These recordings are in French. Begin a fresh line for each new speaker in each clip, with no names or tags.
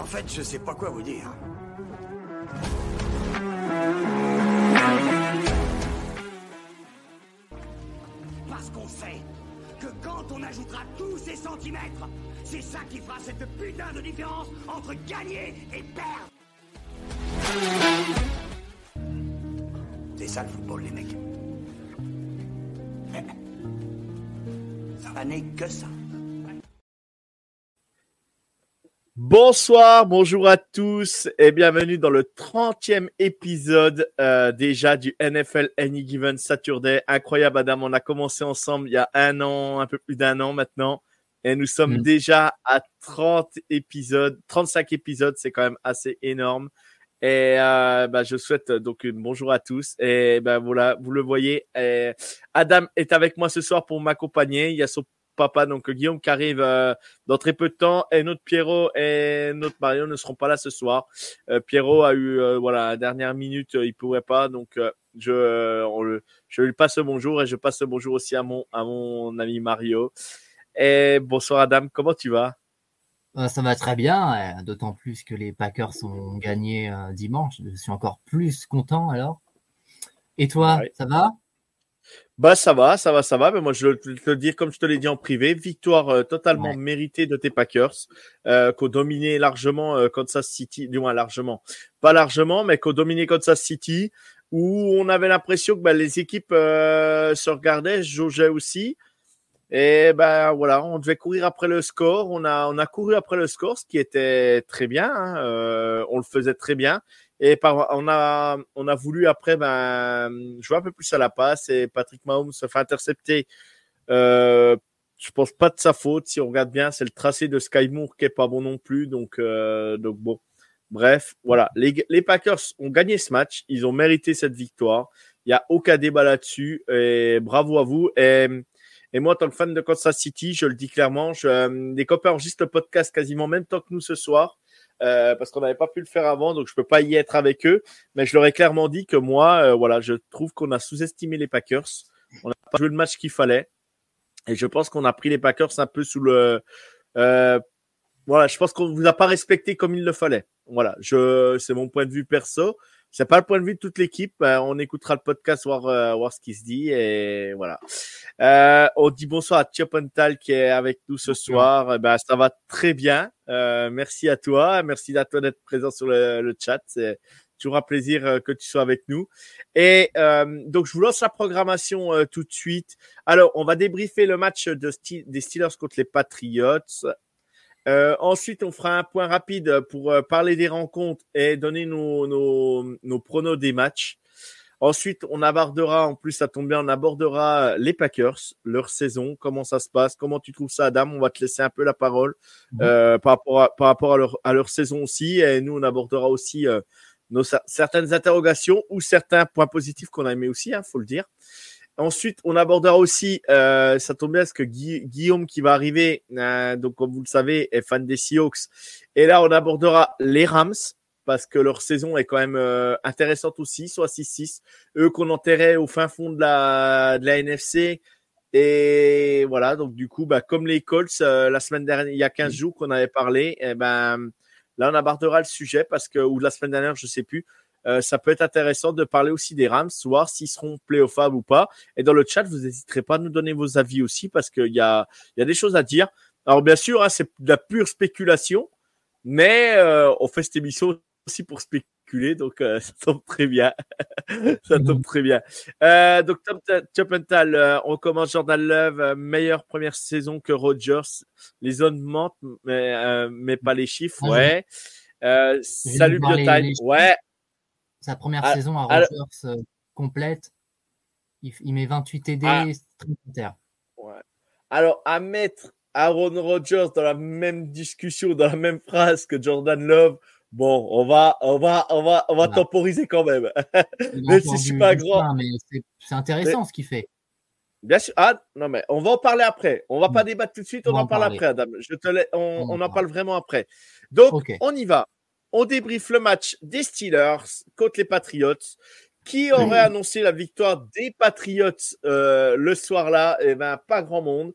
En fait, je sais pas quoi vous dire. Parce qu'on sait que quand on ajoutera tous ces centimètres, c'est ça qui fera cette putain de différence entre gagner et perdre. C'est ça le football, les mecs. Ça n'est que ça.
Bonsoir, bonjour à tous et bienvenue dans le 30e épisode euh, déjà du NFL Any Given Saturday. Incroyable Adam, on a commencé ensemble il y a un an, un peu plus d'un an maintenant et nous sommes
Mm.
déjà à 30 épisodes, 35 épisodes, c'est quand même assez énorme. Et euh, bah, je souhaite donc une bonjour à tous. Et ben voilà, vous le voyez, Adam est avec moi ce soir pour m'accompagner. Il y a son papa, donc Guillaume, qui arrive euh, dans très peu de temps. Et notre Pierrot et notre Mario ne seront pas là ce soir. Euh, Pierrot a eu euh, voilà la dernière minute, euh, il pourrait pas, donc euh, je euh, on le, je lui passe le bonjour et je passe le bonjour aussi à mon à mon ami Mario. Et bonsoir Adam, comment tu vas?
Euh, Ça va très bien, euh, d'autant plus que les Packers ont gagné euh, dimanche. Je suis encore plus content alors. Et toi,
Ouais.
ça va?
Bah ça va, ça va, ça va. Mais moi je vais te le dire comme je te l'ai dit en privé, victoire euh, totalement
Ouais.
méritée de tes Packers, euh, qu'ont dominé largement euh, Kansas City, du moins largement, pas largement, mais qu'ont dominé Kansas City, où on avait l'impression que bah, les équipes euh, se regardaient, jaugeaient aussi. Et ben voilà, on devait courir après le score. On a on a couru après le score, ce qui était très bien. hein, euh, on le faisait très bien. Et par, on a on a voulu après ben jouer un peu plus à la passe. Et Patrick Mahomes se fait intercepter. Euh, je pense pas de sa faute. Si on regarde bien, c'est le tracé de Sky Moore qui est pas bon non plus. Donc euh, donc bon. Bref, voilà. Les, les Packers ont gagné ce match. Ils ont mérité cette victoire. Il y a aucun débat là-dessus. Et bravo à vous. Et et moi, en tant que fan de Kansas City, je le dis clairement, je, euh, les copains enregistrent le podcast quasiment en même temps que nous ce soir, euh, parce qu'on n'avait pas pu le faire avant, donc je peux pas y être avec eux. Mais je leur ai clairement dit que moi, euh, voilà, je trouve qu'on a sous-estimé les Packers. On n'a pas joué le match qu'il fallait. Et je pense qu'on a pris les Packers un peu sous le. euh, voilà, je pense qu'on vous a pas respecté comme il le fallait. Voilà, je, c'est mon point de vue perso. C'est pas le point de vue de toute l'équipe. Euh, on écoutera le podcast, voir, euh, voir ce qui se dit. Et voilà. Euh, on dit bonsoir à Tiopental qui est avec nous ce soir. Eh ben, ça va très bien. Euh, merci à toi. Merci à toi d'être présent sur le, le chat. C'est toujours un plaisir euh, que tu sois avec nous. Et euh, donc, je vous lance la programmation euh, tout de suite. Alors, on va débriefer le match de des Steelers contre les Patriots. Euh, ensuite, on fera un point rapide pour euh, parler des rencontres et donner nos, nos, nos pronos des matchs. Ensuite, on abordera, en plus, ça tombe bien, on abordera les Packers, leur saison, comment ça se passe, comment tu trouves ça, Adam? On va te laisser un peu la parole euh, par rapport, à, par rapport à, leur, à leur saison aussi. Et nous, on abordera aussi euh, nos, cer- certaines interrogations ou certains points positifs qu'on a aimés aussi, il faut le dire. Ensuite, on abordera aussi, euh, ça tombe bien parce que Guillaume qui va arriver, euh, donc comme vous le savez, est fan des Seahawks. Et là, on abordera les Rams parce que leur saison est quand même euh, intéressante aussi, soit 6-6. Eux qu'on enterrait au fin fond de la, de la NFC. Et voilà, donc du coup, bah, comme les Colts, euh, la semaine dernière, il y a 15 jours qu'on avait parlé, et ben là, on abordera le sujet parce que, ou la semaine dernière, je sais plus, euh, ça peut être intéressant de parler aussi des Rams, voir s'ils seront playoffables ou pas. Et dans le chat, vous n'hésiterez pas à nous donner vos avis aussi parce qu'il y a, y a des choses à dire. Alors bien sûr, hein, c'est de la pure spéculation, mais euh, on fait cette émission aussi pour spéculer, donc euh, ça tombe très bien. ça tombe très bien. Euh, donc Tom Chopental, euh, on commence Jordan Love, euh, meilleure première saison que Rodgers. Les zones mentent, mais, euh, mais pas les chiffres,
Ah,
ouais. Salut Biotime, ouais.
Sa première
Ah,
saison à Rogers euh, complète. Il, il met 28 TD, content.
Ouais. Alors, à mettre Aaron Rodgers dans la même discussion, dans la même phrase que Jordan Love, bon, on va, on va, on va, on va temporiser quand même.
mais si je suis pas grand. C'est intéressant ce qu'il fait.
Bien sûr. Ah, non, mais on va en parler après. On va pas débattre tout de suite, on, en, parle après, Adam. Je te on, on, en parle vraiment après. Donc, on y va. On débriefe le match des Steelers contre les Patriots. Qui aurait annoncé la victoire des Patriots euh, le soir-là Eh ben, pas grand monde.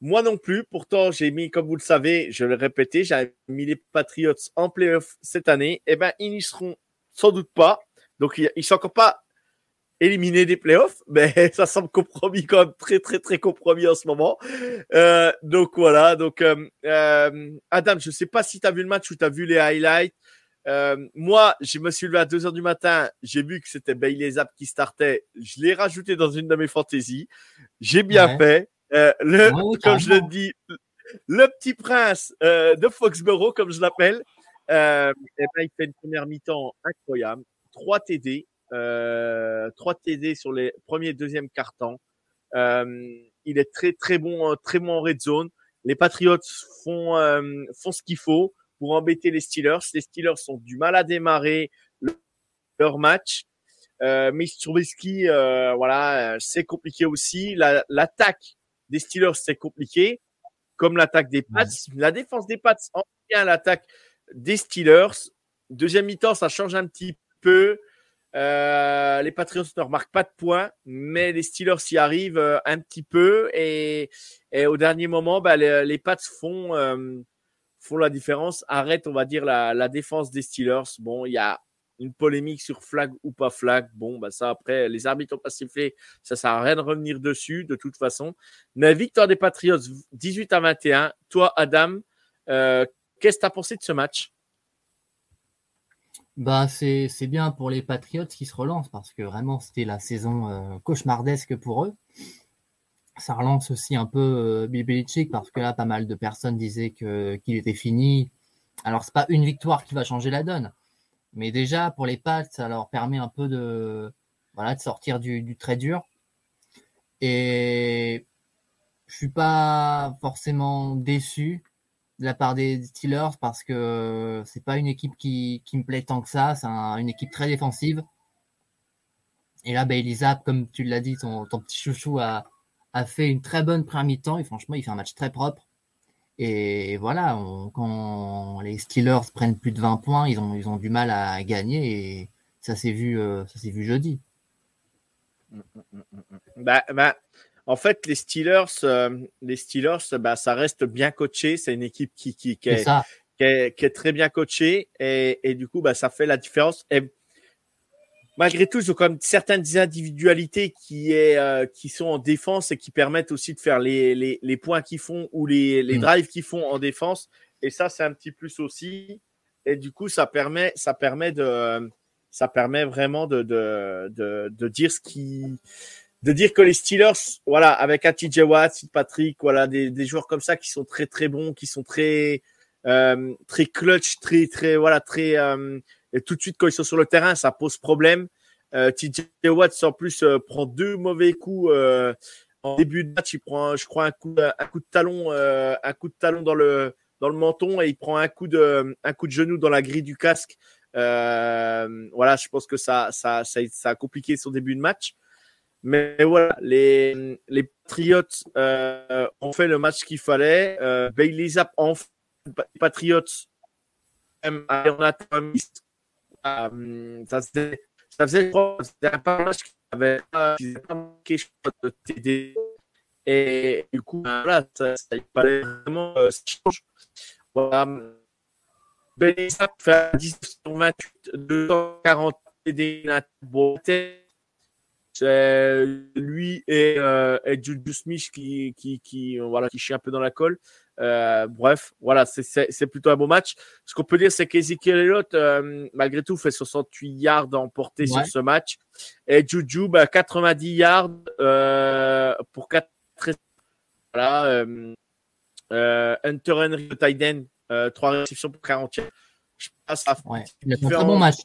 Moi non plus. Pourtant, j'ai mis, comme vous le savez, je le répétais, j'ai mis les Patriots en playoff cette année. Eh ben, ils n'y seront sans doute pas. Donc, ils ne sont encore pas éliminés des playoffs, mais ça semble compromis quand même très, très, très compromis en ce moment. Euh, donc, voilà. Donc, euh Adam, je ne sais pas si tu as vu le match ou tu as vu les highlights. Euh, moi, je me suis levé à 2 heures du matin. J'ai vu que c'était Bailey Zapp qui startait. Je l'ai rajouté dans une de mes fantaisies. J'ai bien fait. Euh, le, comme je le dis, le petit prince euh, de Foxborough, comme je l'appelle, euh, ben, il fait une première mi-temps incroyable. 3 TD, euh, 3 TD sur les premiers et deuxième cartons. Euh, il est très très bon, très bon en red zone. Les Patriots font font ce qu'il faut pour embêter les Steelers. Les Steelers ont du mal à démarrer leur match. Euh, mais Trubisky, euh, voilà, c'est compliqué aussi. L'attaque des Steelers, c'est compliqué, comme l'attaque des Pats. La défense des Pats en vient l'attaque des Steelers. Deuxième mi-temps, ça change un petit peu. Euh, les Patriots ne remarquent pas de points, mais les Steelers y arrivent euh, un petit peu. Et, et au dernier moment, bah, les, les Pats font, euh, font la différence, arrête, on va dire, la, défense des Steelers. Bon, il y a une polémique sur flag ou pas flag. Bon, bah ça après, les arbitres ont pas sifflé, ça sert à rien de revenir dessus de toute façon. Mais victoire des Patriots 18 à 21. Toi, Adam, euh, qu'est-ce que tu as pensé de ce match?
Bah, c'est bien pour les Patriots qui se relancent parce que vraiment c'était la saison euh, cauchemardesque pour eux ça relance aussi un peu euh, parce que là, pas mal de personnes disaient qu'il était fini. Alors, c'est pas une victoire qui va changer la donne, mais déjà pour les Pats, ça leur permet un peu de sortir du, du très dur. Et je suis pas forcément déçu de la part des Steelers parce que c'est pas une équipe qui, me plaît tant que ça. C'est une équipe très défensive. Et là, ben, comme tu l'as dit, ton, ton petit chouchou a, a fait une très bonne première mi-temps et franchement, il fait un match très propre. Et voilà, quand les Steelers prennent plus de 20 points, ils ont, ils ont du mal à gagner et ça s'est vu, euh, ça s'est vu jeudi.
Bah, bah, en fait, les Steelers, euh, les Steelers, bah, ça reste bien coaché. C'est une équipe qui, qui, qui, est, qui, est, qui, est, très bien coachée et, et du coup, bah, ça fait la différence. Et malgré tout, ils ont quand même certaines individualités qui, est, euh, qui sont en défense et qui permettent aussi de faire les, les, les points qu'ils font ou les, les mm. drives qu'ils font en défense. Et ça, c'est un petit plus aussi. Et du coup, ça permet, ça permet de, ça permet vraiment de, de, de, de dire ce qui, de dire que les Steelers, voilà, avec un TJ Watt, Patrick, voilà, des, des joueurs comme ça qui sont très très bons, qui sont très, euh, très clutch, très très, voilà, très, euh, et tout de suite, quand ils sont sur le terrain, ça pose problème. Euh, TJ Watts, en plus, euh, prend deux mauvais coups euh, en début de match. Il prend, je crois, un coup, un coup de talon, euh, un coup de talon dans le, dans le menton et il prend un coup de, un coup de genou dans la grille du casque. Voilà, je pense que ça, ça, ça, a compliqué son début de match. Mais voilà, les, les Patriots ont fait le match qu'il fallait. Euh, Bailey Zapp en Patriots, a euh, ça, faisait, ça faisait un match qui avait pas manqué de TD. Et du coup, ben, voilà, ça, ça il fallait vraiment euh, change. Voilà. Benissa fait 10 sur 28, 240 TD. C'est lui et, euh, et Juju Smith qui, qui, qui, voilà, qui chie un peu dans la colle. Euh, bref, voilà, c'est plutôt un beau match. Ce qu'on peut dire, c'est qu'Ezekiel Elliott, euh, malgré tout, fait 68 yards emportés ouais. sur ce match. Et Juju, bah, 90 yards euh, pour 4 voilà, euh, Hunter Henry, le Tiden, 3 réceptions pour 40 yards.
Je passe à ouais. Il a fait un très bon match.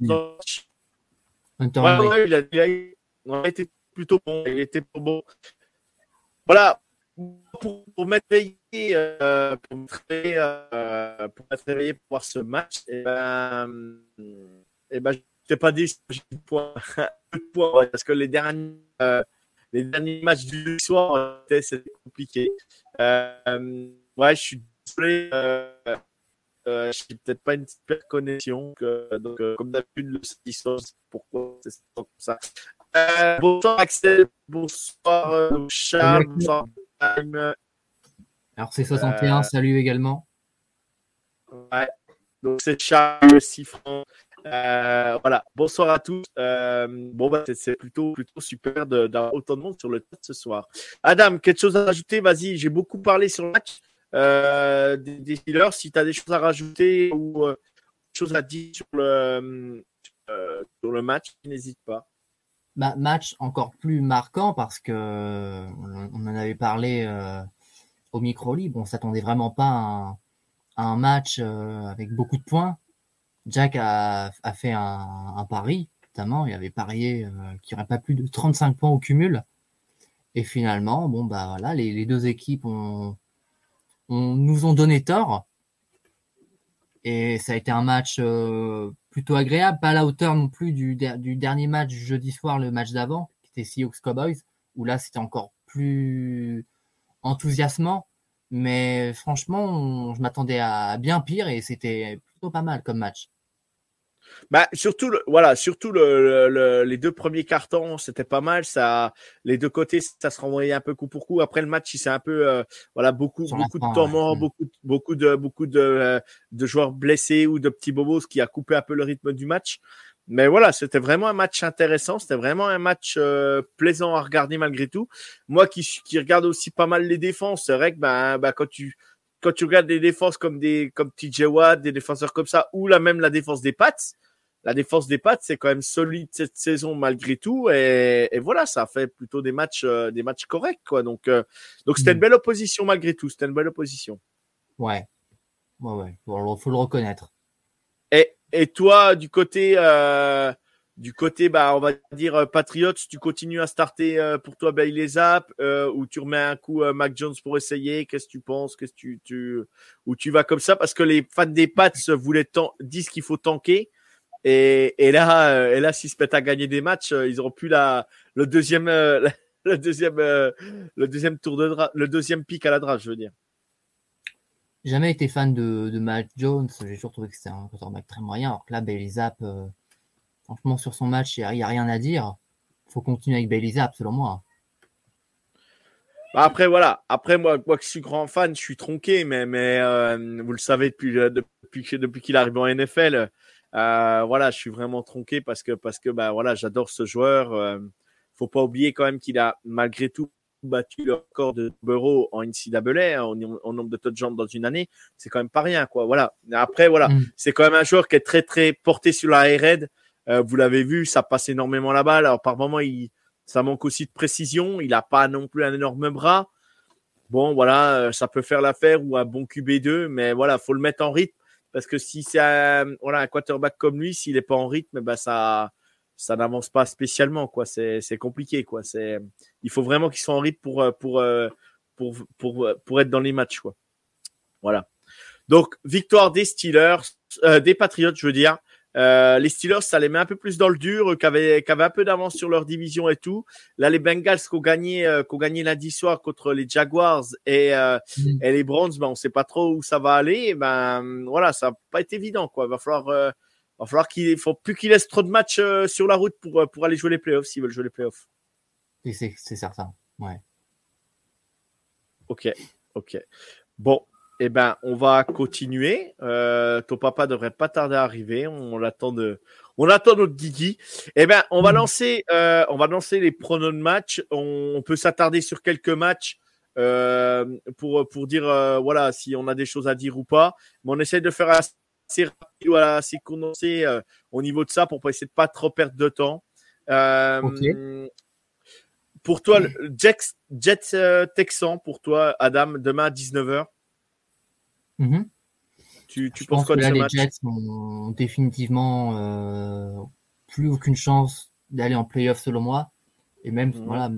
Hunter ouais, Henry. Ouais, il, a, il, a, il a été plutôt bon. Il était bon. Voilà, pour, pour mettre euh, pour me réveiller, euh, pour réveillé pour voir ce match, et ben, et ben, j'étais pas dit points, points parce que les derniers, euh, les derniers matchs du soir, c'était compliqué. Euh, ouais, je suis désolé. Euh, euh, je n'ai peut-être pas une super connexion. Donc, euh, comme d'habitude, le samedi pourquoi c'est comme ça. Euh, bonsoir Axel, bonsoir euh, Charles, bonsoir Time.
Alors c'est 61,
Euh,
salut également.
Ouais. Donc c'est Charles Siffron. Euh, voilà. Bonsoir à tous. Euh, bon bah c'est- plutôt plutôt super d'avoir autant de monde sur le chat ce soir. Adam, quelque chose à rajouter? Vas-y. J'ai beaucoup parlé sur le match euh, des. Si tu as des choses à rajouter ou des choses à dire sur le sur le match, n'hésite pas.
Bah, match encore plus marquant parce que on en avait parlé au micro libre. On s'attendait vraiment pas à un, match euh, avec beaucoup de points. Jack a, fait un, pari, notamment. Il avait parié euh, qu'il n'y aurait pas plus de 35 points au cumul. Et finalement, bon bah voilà, les, deux équipes ont, nous ont donné tort. Et ça a été un match euh, plutôt agréable, pas à la hauteur non plus du, du dernier match jeudi soir, le match d'avant, qui était Seahawks Cowboys, où là c'était encore plus enthousiasmant. Mais franchement, on- je m'attendais à bien pire et c'était plutôt pas mal comme match.
Bah, surtout, le, voilà, surtout le, le- le- les deux premiers cartons, c'était pas mal. Ça, les deux côtés, ça se renvoyait un peu coup pour coup. Après le match, il s'est un peu, euh, voilà, beaucoup,
Sur
de temps mort,
Mm.
beaucoup, beaucoup de, beaucoup de, euh, de joueurs blessés ou de petits bobos, ce qui a coupé un peu le rythme du match. Mais voilà, c'était vraiment un match intéressant. C'était vraiment un match euh, plaisant à regarder malgré tout. Moi, qui, qui regarde aussi pas mal les défenses, c'est vrai que ben, ben, quand tu quand tu regardes des défenses comme des comme TJ Watt, des défenseurs comme ça, ou là même la défense des Pats, la défense des Pats, c'est quand même solide cette saison malgré tout. Et, et voilà, ça a fait plutôt des matchs, euh, des matchs corrects, quoi. Donc, euh, donc c'était
Mm.
une belle opposition malgré tout. C'était une belle opposition.
Ouais, ouais, ouais, le- faut le reconnaître.
Et, toi, du côté, euh, du côté, bah, on va dire euh, Patriots, tu continues à starter euh, pour toi Bailey Zapp euh, ou tu remets un coup Mac Jones pour essayer? Qu'est-ce que tu penses? Qu'est-ce que tu, ou tu vas comme ça? Parce que les fans des Pats voulaient disent qu'il faut tanker. Et, et là, et là, s'ils se mettent à gagner des matchs, ils auront plus la, le deuxième, tour de le deuxième pic à la draft, je veux dire.
Jamais été fan de, de Mac Jones. J'ai toujours trouvé que c'était un quarterback très moyen. Alors que là, Bailey Zapp, euh, franchement, sur son match, il n'y a, il rien à dire. faut continuer avec Bailey Zapp, selon moi.
Bah, après, voilà. Après, moi, moi, que je suis grand fan, je suis tronqué, mais, mais euh, vous le savez depuis, euh, depuis, depuis qu'il arrive en NFL. euh, voilà, je suis vraiment tronqué parce que, parce que bah, voilà, j'adore ce joueur. Faut pas oublier quand même qu'il a, malgré tout, battu le record de Burrow en NCAA, hein, en, en nombre de touchdowns dans une année. C'est quand même pas rien, quoi. Voilà. Après, voilà.
Mm.
C'est quand même un joueur qui est très, très porté sur la air. Euh, vous l'avez vu, ça passe énormément la balle. Alors, par moment, il, ça manque aussi de précision. Il n'a pas non plus un énorme bras. Bon, voilà, euh, ça peut faire l'affaire ou un bon QB2, mais voilà, faut le mettre en rythme parce que si c'est un, voilà, un quarterback comme lui, s'il n'est pas en rythme, ben ça, ça n'avance pas spécialement, quoi. C'est, c'est compliqué, quoi. C'est, il faut vraiment qu'il soit en rythme pour, euh, pour, euh, pour, pour, pour être dans les matchs, quoi. Voilà. Donc, victoire des Steelers, euh, des Patriots, je veux dire. Euh, les Steelers, ça les met un peu plus dans le dur, eux, qui avaient, qui avaient un peu d'avance sur leur division et tout. Là, les Bengals qui ont gagné, euh, qui ont gagné lundi soir contre les Jaguars et, euh,
Mm.
et les Browns, ben, on sait pas trop où ça va aller. Et ben, voilà, ça va pas être évident, quoi. Va falloir, euh, va falloir qu'il, faut plus qu'ils laissent trop de matchs euh, sur la route pour, euh, pour aller jouer les playoffs s'ils veulent jouer les playoffs.
Et c'est certain. Ouais.
Ok, ok. Bon, eh ben, on va continuer. Euh, ton papa devrait pas tarder à arriver. On l'attend de, on attend notre Guigui. Eh ben, on va
Mhm.
lancer, euh, on va lancer les pronos de match. On, on peut s'attarder sur quelques matchs euh, pour pour dire voilà si on a des choses à dire ou pas. Mais on essaie de faire assez rapide ou assez condensé euh, au niveau de ça pour pas essayer de pas trop perdre de temps. Euh. Pour toi, le euh, Texan, pour toi, Adam, demain à 19h,
Mhm.
tu, penses
pense
quoi de
là,
ce
les Jets n'ont définitivement plus aucune chance d'aller en playoff selon moi. Et même,
Mhm.
voilà,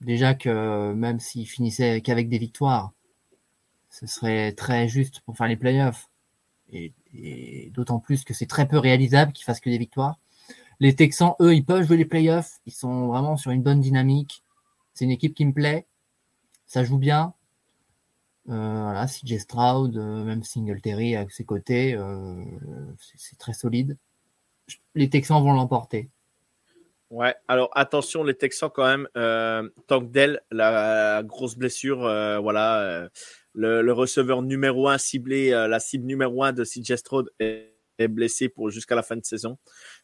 déjà que même s'ils finissaient qu'avec des victoires, ce serait très juste pour faire les playoffs. Et, d'autant plus que c'est très peu réalisable qu'ils fassent que des victoires. Les Texans, eux, ils peuvent jouer les playoffs. Ils sont vraiment sur une bonne dynamique. C'est une équipe qui me plaît. Ça joue bien. Euh, voilà, CJ Stroud, euh, même Singletary à ses côtés, euh, c'est très solide. Les Texans vont l'emporter.
Ouais, alors attention, les Texans quand même. Euh, Tankdell, la grosse blessure, voilà, le, receveur numéro un ciblé, la cible numéro un de CJ Stroud est, blessé pour jusqu'à la fin de saison.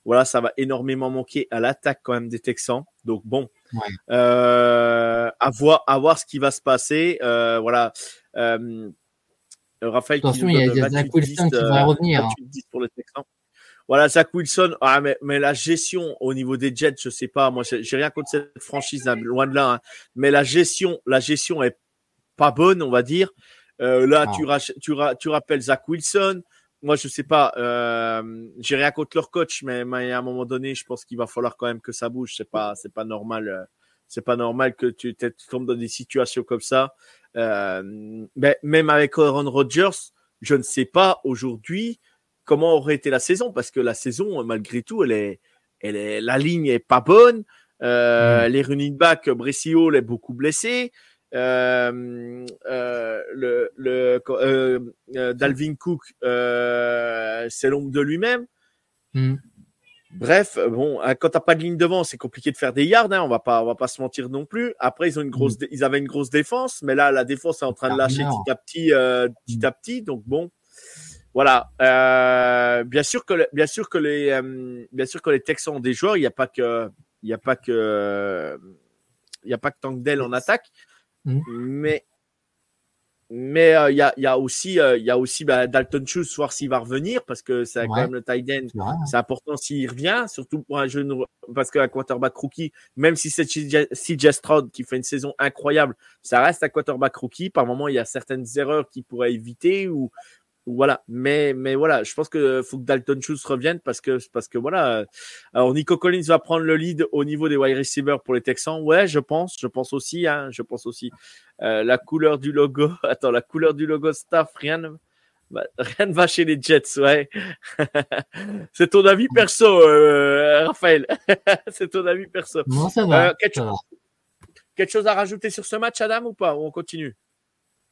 Voilà, ça va énormément manquer à l'attaque quand même des Texans. Donc bon, à voir, à voir ce qui va se passer. voilà. Euh, Raphaël
Attention, il y a, Zach Wilson qui va revenir. Hein.
Pour les Texans. Voilà, Zach Wilson. Ah, mais, mais, la gestion au niveau des Jets, je sais pas. Moi, j'ai rien contre cette franchise, hein, loin de là. Hein. Mais la gestion, la gestion est pas bonne, on va dire. Euh, là, tu, tu, tu, rappelles Zach Wilson. Moi, je sais pas. Euh, j'ai rien contre leur coach, mais, mais, à un moment donné, je pense qu'il va falloir quand même que ça bouge. C'est pas, c'est pas normal. Euh, c'est pas normal que tu, tu tombes dans des situations comme ça. Euh, ben, même avec Aaron Rodgers, je ne sais pas aujourd'hui comment aurait été la saison parce que la saison, malgré tout, elle est, elle est, la ligne est pas bonne. Euh, mm. Les running backs, Brescio est beaucoup blessé. Euh, euh, le, le euh, Dalvin Cook, c'est l'ombre de lui-même. Mm. Bref, bon, hein, quand t'as pas de ligne devant, c'est compliqué de faire des yards. Hein, on va pas, on va pas se mentir non plus. Après, ils ont une grosse, mm. ils avaient une grosse défense, mais là, la défense est en train de lâcher petit à petit, petit à petit. Donc bon, voilà. Bien sûr que, bien sûr que les, bien sûr que les Texans ont des joueurs. Il n'y a pas que, il n'y a pas que, il y a pas que Tankdale en attaque, mm. mais mais euh, il y, a, y, a, aussi, il y a aussi euh, bah, Dalton Schultz, voir s'il va revenir, parce que c'est quand même le tight end. C'est important s'il revient, surtout pour un jeune, parce qu'un quarterback rookie, même si c'est CJ Stroud qui fait une saison incroyable, ça reste un quarterback rookie. Par moment, il y a certaines erreurs qu'il pourrait éviter ou, voilà, mais mais voilà, je pense que faut que Dalton Schultz revienne parce que parce que voilà. Alors Nico Collins va prendre le lead au niveau des wide receivers pour les Texans. Ouais, je pense, je pense aussi, hein, je pense aussi. Euh, la couleur du logo, attends, la couleur du logo staff, rien ne, rien ne va chez les Jets, ouais. C'est ton avis perso, euh, Raphaël. C'est ton avis perso.
Non, ça va.
Euh, quelque, Chose, à rajouter sur ce match, Adam, ou pas? Ou on continue?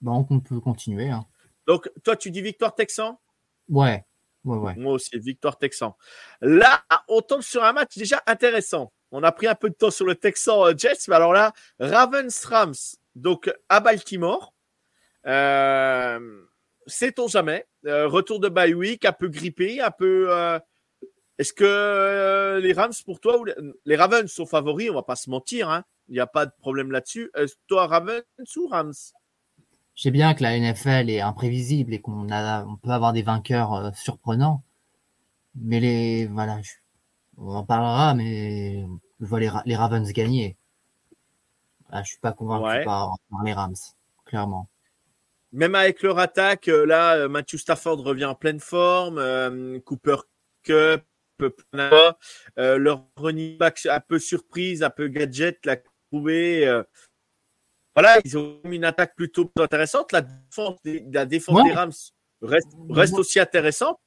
Bon, on peut continuer. Hein.
Donc, toi, tu dis victoire Texan?
Ouais. Ouais, ouais.
Moi aussi, victoire Texan. Là, on tombe sur un match déjà intéressant. On a pris un peu de temps sur le Texan euh, Jets, mais alors là, Ravens Rams, donc à Baltimore. Euh, Sait-on jamais euh, Retour de bye week, un peu grippé, un peu. Euh, est-ce que les Rams, pour toi, ou les, Ravens sont favoris? On va pas se mentir, hein. il n'y a pas de problème là-dessus. toi, Ravens ou Rams?
Je sais bien que la NFL est imprévisible et qu'on a, on peut avoir des vainqueurs euh, surprenants. Mais les, voilà, on en parlera, mais je vois les, les Ravens gagner. Je je suis pas convaincu par, les Rams, clairement.
Même avec leur attaque, euh, là, euh, Matthew Stafford revient en pleine forme, Cooper Cup, leur running back un peu surprise, un peu gadget, l'a trouvé voilà, ils ont une attaque plutôt intéressante. La défense des, la défense des Rams reste, reste aussi intéressante.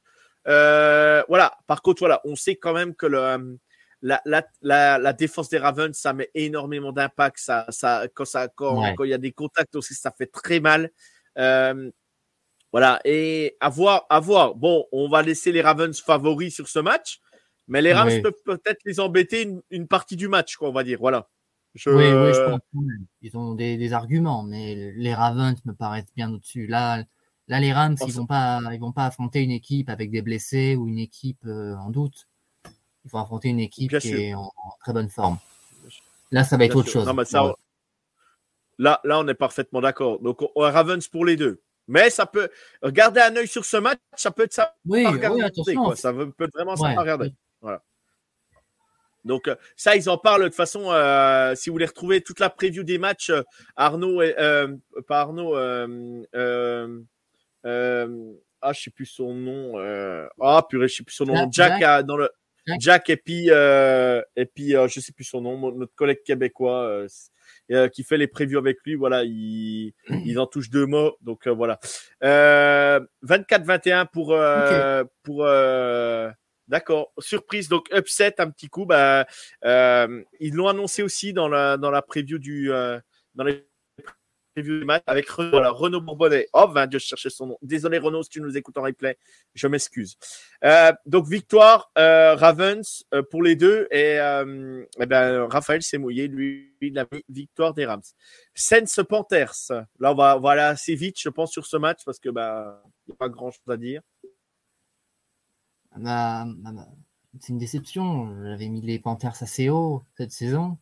Euh, voilà. Par contre, voilà, on sait quand même que le, la, la, la, défense des Ravens, ça met énormément d'impact. Ça, ça, quand, ça, quand, quand il y a des contacts aussi, ça fait très mal. Euh, voilà. Et à voir, à voir. Bon, on va laisser les Ravens favoris sur ce match, mais les Rams peuvent peut-être les embêter une, une, partie du match, quoi, on va dire. Voilà.
Oui, oui, je pense. Ils ont des, des, arguments, mais les Ravens me paraissent bien au-dessus. Là, là, les Rams, ils vont pas, ils vont pas affronter une équipe avec des blessés ou une équipe euh, en doute. Ils vont affronter une équipe qui est en, très bonne forme. Là, ça va être autre chose.
Là, là, on est parfaitement d'accord. Donc, on, Ravens pour les deux. Mais ça peut garder un œil sur ce match, ça peut être ça.
Oui, oui attention.
Ça peut être vraiment ça à regarder. Donc euh, ça, ils en parlent de toute façon. Euh, si vous voulez retrouver toute la preview des matchs, euh, Arnaud, euh, pas Arnaud, ah je sais plus son nom. ah purée, je sais plus son nom. Jack, dans le Jack et puis euh, et puis euh, je sais plus son nom, notre collègue québécois euh, euh, qui fait les previews avec lui. Voilà, il, il en touche deux mots. Donc euh, voilà. Euh, 24-21 pour euh, pour euh, D'accord, surprise donc upset un petit coup. Bah, euh, ils l'ont annoncé aussi dans la dans la preview du euh, dans du match avec Renaud, voilà, Renaud Bourbonnet. Oh, ben Dieu, je cherchais son nom. Désolé Renaud si tu nous écoutes en replay, je m'excuse. Euh, donc victoire Ravens pour les deux et, eh ben Raphaël s'est mouillé lui, il a mis victoire des Rams. Sens Panthers. Là on va on va aller assez vite je pense sur ce match parce que bah il n'y a pas grand chose à dire.
Bah, bah, bah, c'est une déception. J'avais mis les Panthers assez haut cette saison.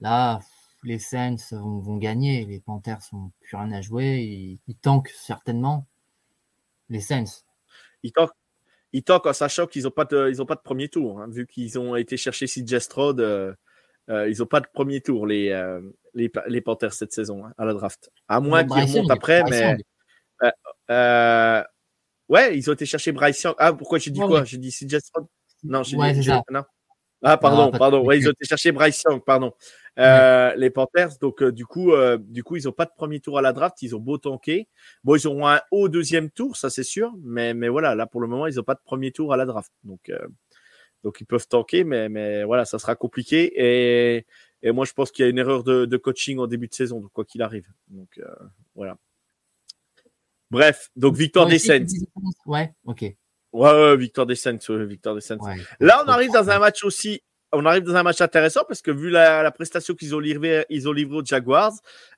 Là, les Saints vont, vont gagner. Les Panthers n'ont plus rien à jouer. Ils, ils tankent certainement. Les Saints.
Ils tankent, ils tankent en sachant qu'ils n'ont pas, de, ils ont pas de premier tour. hein. vu qu'ils ont été chercher CJ Stroud, euh, euh, ils n'ont pas de premier tour, les, euh, les, Pa- les Panthers cette saison hein, à la draft. À moins qu'ils remontent après, mais. Euh, ouais, ils ont été chercher Bryce Young. Ah, pourquoi j'ai dit quoi? J'ai dit CJ Stroud Non, j'ai
Ouais,
dit.
ça.
Non. Ah, pardon, pardon. Ouais, ils ont été chercher Bryce Young, pardon. Euh, Les Panthers, donc euh, du coup, euh, du coup, ils ont pas de premier tour à la draft. Ils ont beau tanker. Bon, ils auront un haut deuxième tour, ça c'est sûr. Mais, mais voilà, là pour le moment, ils ont pas de premier tour à la draft. Donc, donc ils peuvent tanker, mais, mais voilà, ça sera compliqué. Et, et moi, je pense qu'il y a une erreur de, de coaching en début de saison, donc quoi qu'il arrive. Donc voilà. Bref, donc victoire des Saints.
Ouais, ok.
Ouais, ouais, victoire des Saints, ouais, victoire des Saints.
Ouais.
Là, on arrive dans un match aussi. On arrive dans un match intéressant parce que vu la, la prestation qu'ils ont livrée, ils ont livré aux Jaguars,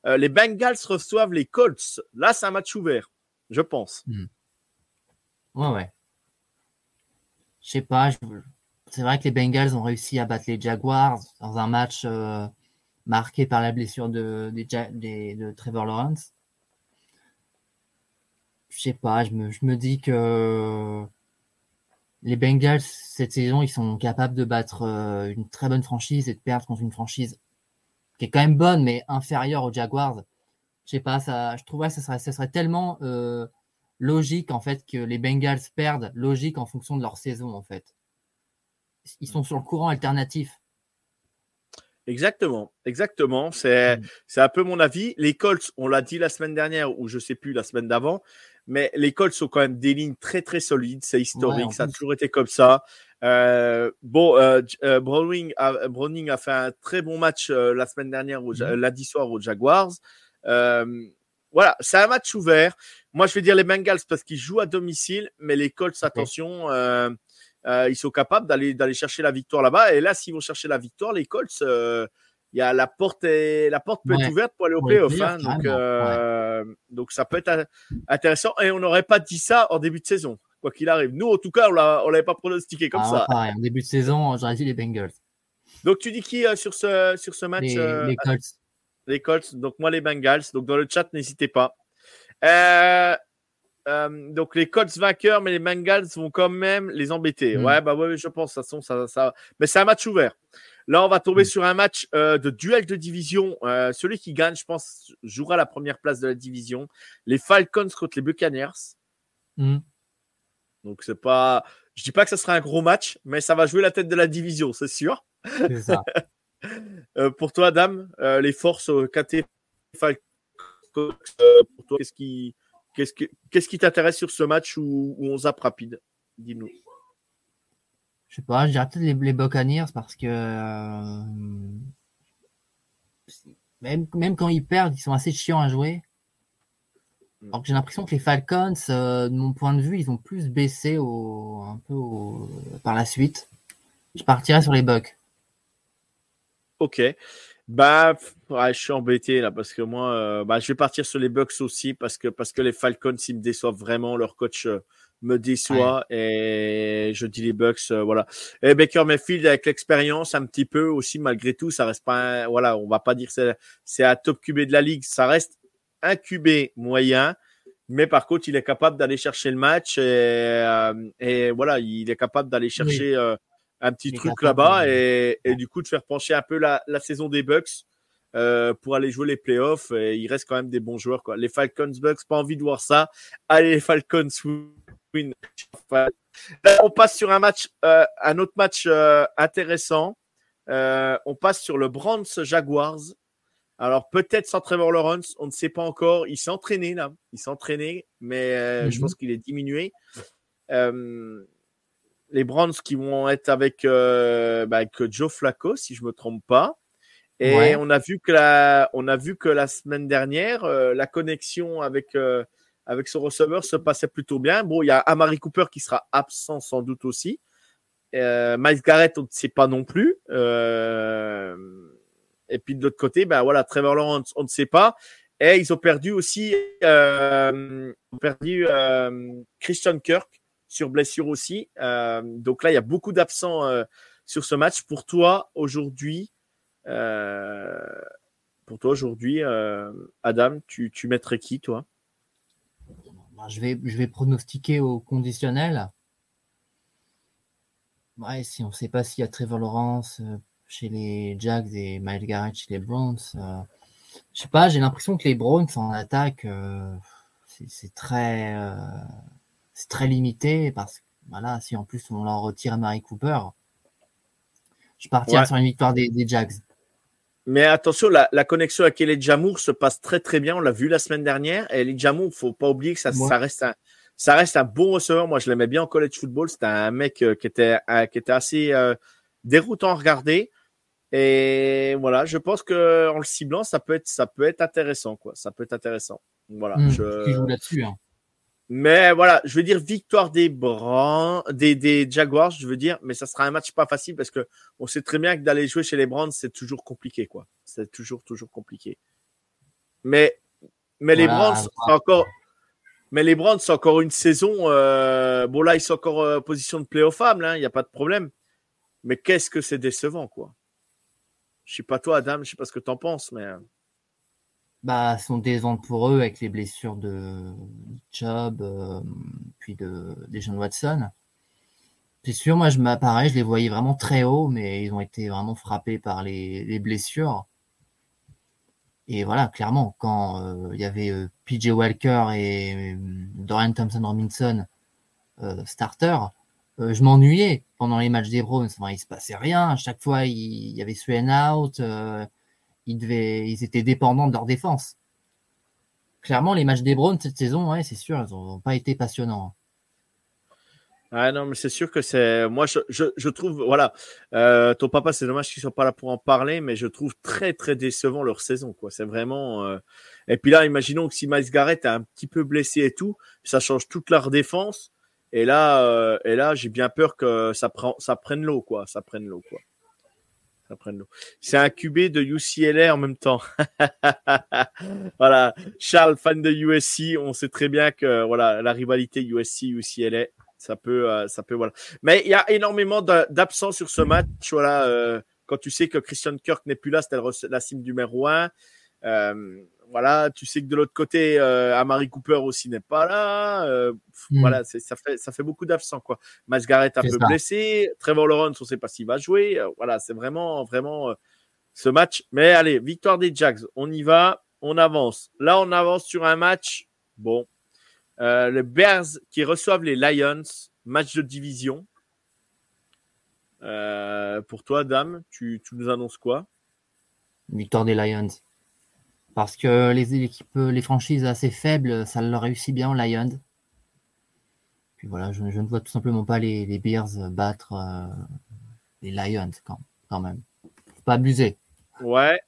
euh, les Bengals reçoivent les Colts. Là, c'est un match ouvert, je pense.
Ouais, ouais. Je sais pas. C'est vrai que les Bengals ont réussi à battre les Jaguars dans un match euh, marqué par la blessure de, de Trevor Lawrence. Je sais pas. Je me, je me dis que les Bengals cette saison, ils sont capables de battre euh, une très bonne franchise et de perdre contre une franchise qui est quand même bonne mais inférieure aux Jaguars. Je sais pas. Ça, je trouverais que ça serait, ça serait tellement euh, logique en fait que les Bengals perdent, logique en fonction de leur saison en fait. Ils sont sur le courant alternatif.
Exactement, exactement. C'est
Mm.
c'est un peu mon avis. Les Colts, on l'a dit la semaine dernière ou je sais plus la semaine d'avant, mais les Colts sont quand même des lignes très très solides. C'est historique, ça a
plus.
toujours été comme ça. Euh, bon, euh, euh, Browning, a, Browning a fait un très bon match euh, la semaine dernière, au,
Mhm.
lundi soir aux Jaguars. Voilà, c'est un match ouvert. Moi, je vais dire les Bengals parce qu'ils jouent à domicile, mais les Colts, attention, ils sont capables d'aller d'aller chercher la victoire là-bas. Et là, s'ils vont chercher la victoire, les Colts, il y a la porte est, la porte peut
Ouais.
être ouverte pour aller au playoff. hein. donc, euh, donc ça peut être intéressant. Et on n'aurait pas dit ça en début de saison, quoi qu'il arrive. Nous, en tout cas, on on l'avait pas pronostiqué comme
Ah,
ça.
pareil, en début de saison, j'aurais dit les Bengals.
Donc tu dis qui euh, sur ce sur ce match
Les,
euh,
les Colts.
les Colts, donc moi les Bengals. Donc dans le chat, n'hésitez pas. Donc les Colts vainqueurs, mais les Bengals vont quand même les embêter.
Mm.
Ouais, bah ouais, je pense. De toute façon, ça, ça... Mais c'est un match ouvert. Là, on va tomber
Mm.
sur un match euh, de duel de division. Euh, celui qui gagne, je pense, jouera la première place de la division. Les Falcons contre les Buccaneers.
Hmm.
Donc c'est pas, je dis pas que ça sera un gros match, mais ça va jouer la tête de la division, c'est sûr.
C'est ça.
Euh, pour toi, Dame, euh, les forces KT Falcons, euh, pour toi, qu'est-ce qui, qu'est-ce qui, qu'est-ce qui t'intéresse sur ce match ou, ou on zappe rapide Dis-nous.
Je sais pas, je dirais peut-être les, les Buccaneers parce que euh, même, même quand ils perdent, ils sont assez chiants à jouer. Alors que j'ai l'impression que les Falcons, euh, de mon point de vue, ils ont plus baissé au, un peu au- par la suite. Je partirais sur les Bucks.
Ok. Bah, ouais, je suis embêté là parce que moi, euh, bah, je vais partir sur les Bucks aussi parce que parce que les Falcons, ils me déçoivent vraiment. Leur coach euh, me déçoit et je dis les Bucks, euh, voilà. Et Baker Mayfield avec l'expérience un petit peu aussi malgré tout, ça reste pas, un- voilà, on va pas dire que c'est c'est un top QB de la ligue, ça reste un QB moyen. Mais par contre, il est capable d'aller chercher le match et, euh, et voilà, il est capable d'aller chercher euh, un petit
Il
truc là-bas et, et du coup de faire pencher un peu la, la saison des Bucks euh, pour aller jouer les playoffs. Et il reste quand même des bons joueurs. Quoi. Les Falcons Bucks, pas envie de voir ça. Allez les Falcons. On passe sur un match, euh, un autre match euh, intéressant. Euh, on passe sur le Brands Jaguars. Alors peut-être sans Trevor Lawrence, on ne sait pas encore. Il s'est entraîné là, il s'est entraîné, mais je mhm. pense qu'il est diminué. les Browns qui vont être avec, bah, avec Joe Flacco, si je me trompe pas. Et on a vu que la, on a vu que la semaine dernière, la connexion avec avec ce receveur se passait plutôt bien. Bon, il y a Amari Cooper qui sera absent sans doute aussi. Euh, Miles Garrett, on ne sait pas non plus. Euh, et puis de l'autre côté, ben voilà, Trevor Lawrence, on ne sait pas. Et ils ont perdu aussi, euh, ont perdu Christian Kirk sur blessure aussi. Donc là, il y a beaucoup d'absents sur ce match. Pour toi aujourd'hui, pour toi aujourd'hui, Adam, tu, tu mettrais qui toi?
Je, vais, je vais pronostiquer au conditionnel. Ouais, si on ne sait pas s'il y a Trevor Lawrence euh, chez les Jags et Miles Garrett chez les Browns, euh, je sais pas, j'ai l'impression que les Browns en attaque, euh, c'est très, c'est très limité parce que voilà, si en plus on leur retire Mary Cooper, je partirais sur une victoire des, des Jags.
Mais attention, la, la connexion avec Elie Jamour se passe très très bien. On l'a vu la semaine dernière. Et Elie Jamour, faut pas oublier que ça, ça reste un, ça reste un bon receveur. Moi, je l'aimais bien en college football. C'était un mec euh, qui était, euh, qui était assez euh, déroutant à regarder. Et voilà, je pense que en le ciblant, ça peut être, ça peut être intéressant, quoi. Ça peut être intéressant. Voilà.
Mmh, je... joue là-dessus. Hein.
Mais voilà, je veux dire victoire des Browns, des, des Jaguars, je veux dire, mais ça sera un match pas facile parce que on sait très bien que d'aller jouer chez les Browns, c'est toujours compliqué, quoi. C'est toujours, toujours compliqué. Mais, mais les Browns, c'est encore, mais les Browns, c'est encore une saison. Euh, bon là, ils sont encore en euh, position de playoff fable, il n'y a pas de problème. Mais qu'est-ce que c'est décevant, quoi. Je sais pas toi, Adam, je sais pas ce que tu en penses, mais. Euh,
bah, sont décevantes pour eux avec les blessures de Chubb, euh, puis de Deshaun Watson. C'est sûr, moi, je m'apparais, je les voyais vraiment très haut, mais ils ont été vraiment frappés par les, les blessures. Et voilà, clairement, quand euh, il y avait euh, PJ Walker et Dorian Thompson Robinson starter, je m'ennuyais pendant les matchs des Browns. Enfin, il se passait rien. À chaque fois, il, il y avait Swain out ils, devaient, ils étaient dépendants de leur défense. Clairement, les matchs des Browns cette saison, ouais, c'est sûr, ils n'ont pas été passionnants.
Ah non, mais c'est sûr que c'est. Moi, je, je, trouve. Voilà. Euh, ton papa, c'est dommage qu'ils ne soient pas là pour en parler, mais je trouve très, très décevant leur saison. quoi. C'est vraiment. Euh, et puis là, imaginons que si Miles Garrett est un petit peu blessé et tout, ça change toute leur défense. Et là, euh, et là j'ai bien peur que ça, prend, ça prenne l'eau, quoi. Ça prenne l'eau, quoi. C'est un QB de UCLA en même temps. voilà, Charles, fan de USC, on sait très bien que voilà la rivalité USC-UCLA, ça peut, euh, ça peut voilà. Mais il y a énormément d'absents sur ce match. Voilà, euh, quand tu sais que Christian Kirk n'est plus là, c'était la cible numéro un. Euh, voilà, tu sais que de l'autre côté, euh, Amari Cooper aussi n'est pas là. Euh, hmm. Voilà, ça fait ça fait beaucoup d'absents quoi. Miles Garrett un peu blessé, Trevor Lawrence, on ne sait pas s'il va jouer. Euh, voilà, c'est vraiment vraiment ce match. Mais allez, victoire des Jags, on y va, on avance. Là, on avance sur un match. Bon, les Bears qui reçoivent les Lions, match de division. pour toi, Dame, tu, tu nous annonces quoi?
Victoire des Lions. Parce que les équipes, les franchises assez faibles, ça leur réussit bien en Lions. Puis voilà, je, ne vois tout simplement pas les, Bears battre euh, les Lions quand, quand même. Faut pas abuser.
Ouais.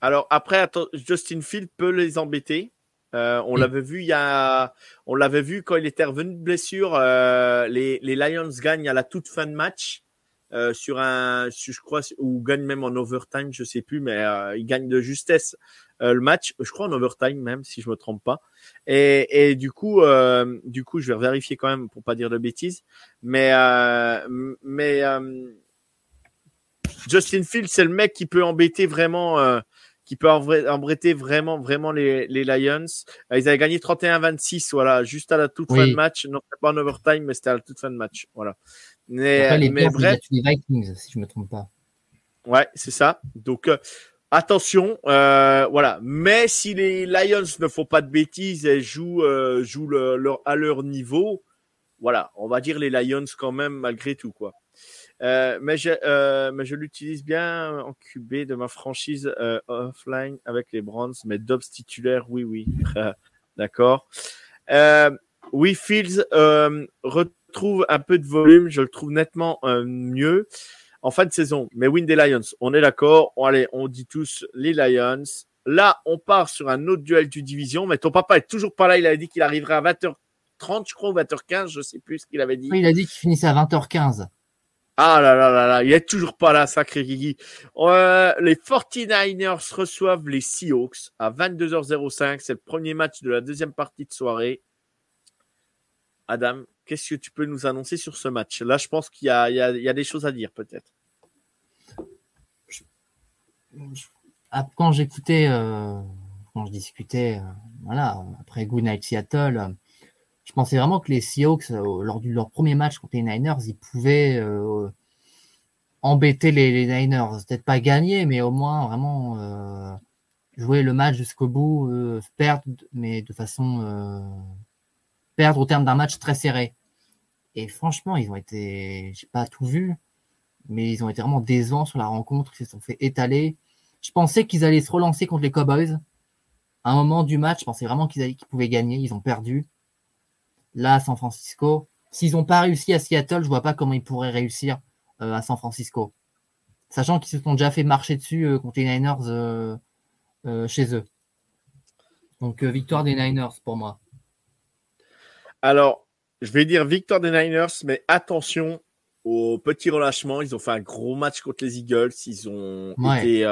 Alors après, Justin Field peut les embêter. Euh, on l'avait vu il y a, on l'avait vu quand il était revenu de blessure. Euh, les, les, Lions gagnent à la toute fin de match. sur un, je crois, ou gagnent même en overtime, je sais plus, mais ils gagnent de justesse le match, je crois en overtime même, si je me trompe pas. Et, et du coup, euh, du coup, je vais vérifier quand même pour pas dire de bêtises. Mais, euh, mais Justin Fields, c'est le mec qui peut embêter vraiment, qui peut embêter vraiment, vraiment les, les Lions. ils avaient gagné 31-26, voilà, juste à la toute fin de match. Non, pas en overtime, mais c'était à la toute fin de match, voilà.
Mais, les mais bref, les Vikings, si je me trompe pas.
Ouais, c'est ça. Donc, Attention, euh, voilà. Mais si les Lions ne font pas de bêtises et jouent, euh, à leur niveau, voilà, on va dire les Lions quand même malgré tout quoi. Euh, mais je, l'utilise bien en QB de ma franchise offline avec les Browns, mais Dobbs titulaire, oui, oui. D'accord. oui, Fields retrouve un peu de volume, je le trouve nettement mieux en fin de saison. Mais win des Lions, on est d'accord. Allez, on dit tous les Lions. Là, on part sur un autre duel du division, mais ton papa est toujours pas là. Il a dit qu'il arriverait à 20h30, je crois, ou 20h15, je sais plus ce qu'il avait dit.
Il a dit qu'il finissait à 20h15.
Ah là là là là, il est toujours pas là, sacré Guigui. Euh, les 49ers reçoivent les Seahawks à 22h05. C'est le premier match de la deuxième partie de soirée. Adam, qu'est-ce que tu peux nous annoncer sur ce match? Là, je pense qu'il y, y, y a, des choses à dire, peut-être.
Quand j'écoutais, euh, quand je discutais, euh, voilà, après Good Night Seattle, je pensais vraiment que les Seahawks, euh, lors de leur premier match contre les Niners, ils pouvaient euh, embêter les, Niners. Peut-être pas gagner, mais au moins vraiment euh, jouer le match jusqu'au bout, perdre, mais de façon perdre au terme d'un match très serré. Et franchement, ils ont été, j'ai pas tout vu, mais ils ont été vraiment décevants sur la rencontre. Ils se sont fait étaler. Je pensais qu'ils allaient se relancer contre les Cowboys. À un moment du match, je pensais vraiment qu'ils pouvaient gagner. Ils ont perdu là à San Francisco. S'ils n'ont pas réussi à Seattle, je vois pas comment ils pourraient réussir euh, à San Francisco. Sachant qu'ils se sont déjà fait marcher dessus euh, contre les Niners euh, chez eux. Donc victoire des Niners pour moi.
Alors, je vais dire victoire des Niners, mais attention au petit relâchement. Ils ont fait un gros match contre les Eagles. Ils ont été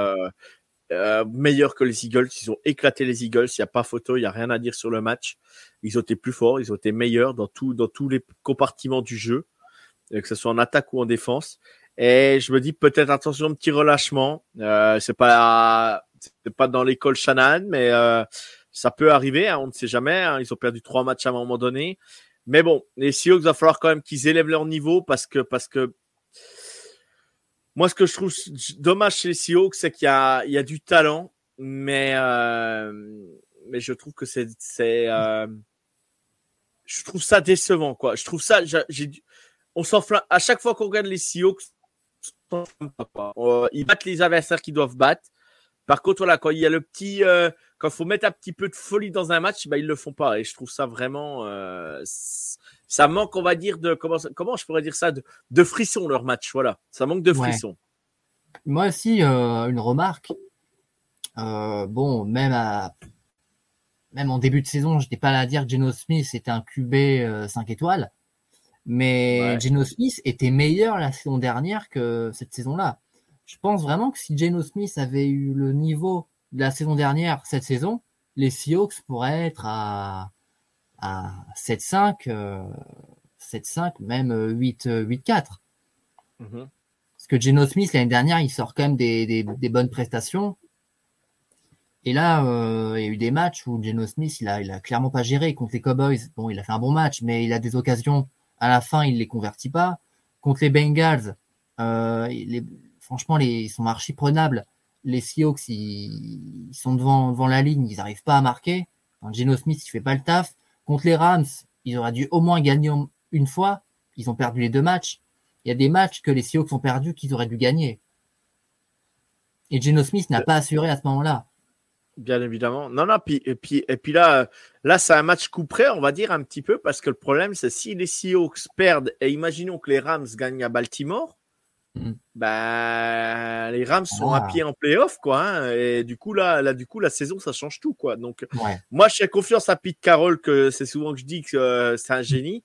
euh, meilleurs que les Eagles. Ils ont éclaté les Eagles. Il n'y a pas photo, il n'y a rien à dire sur le match. Ils ont été plus forts, ils ont été meilleurs dans, tout, dans tous les compartiments du jeu, euh, que ce soit en attaque ou en défense. Et je me dis peut-être attention, petit relâchement. Euh, c'est pas c'est pas dans l'école Shannon, mais euh, ça peut arriver. Hein, on ne sait jamais. Hein. ils ont perdu trois matchs à un moment donné. Mais bon, les Seahawks, il va falloir quand même qu'ils élèvent leur niveau parce que parce que moi, ce que je trouve dommage chez les Seahawks, c'est qu'il y y a du talent, mais, euh, mais je trouve que c'est, euh, je trouve ça décevant, quoi. Je trouve ça, j'ai, on s'enflamme, à chaque fois qu'on regarde les Seahawks, ils battent les adversaires qu'ils doivent battre. Par contre, voilà, quand il y a le petit, euh, quand il faut mettre un petit peu de folie dans un match, bah, ils le font pas. Et je trouve ça vraiment, euh, ça manque, on va dire, de comment, comment je pourrais dire ça, de, de frisson leur match. Voilà, ça manque de frisson.
Moi aussi, euh, une remarque. Euh, bon, même à, même en début de saison, je n'étais pas là à dire que Geno Smith était un QB 5 euh, étoiles, mais Geno Smith était meilleur la saison dernière que cette saison-là. Je pense vraiment que si Geno Smith avait eu le niveau la saison dernière cette saison, les Seahawks pourraient être à à 7-5, 7-5, euh, même 8-4. Euh, mhm. Parce que Geno Smith, l'année dernière, il sort quand même des, bonnes prestations. Et là, euh, il y a eu des matchs où Geno Smith, il a, il a clairement pas géré contre les Cowboys. Bon, il a fait un bon match, mais il a des occasions. À la fin, il les convertit pas. Contre les Bengals, franchement, les, ils sont archi prenables. Les Seahawks, ils, sont devant, devant la ligne, ils n'arrivent pas à marquer. Geno Smith, il fait pas le taf. Contre les Rams, ils auraient dû au moins gagner une fois. Ils ont perdu les deux matchs. Il y a des matchs que les Seahawks ont perdus qu'ils auraient dû gagner. Et Geno Smith n'a pas assuré à ce moment-là.
Bien évidemment. Non, non, puis, et, puis, et puis là, là c'est un match coup près, on va dire un petit peu, parce que le problème, c'est si les Seahawks perdent, et imaginons que les Rams gagnent à Baltimore, Mm. Bah, les Rams sont à pied en playoff, quoi. Hein, et du coup, là, là, du coup, la saison, ça change tout, quoi. Donc, moi, j'ai confiance à Pete Carroll, que c'est souvent que je dis que euh, c'est un génie.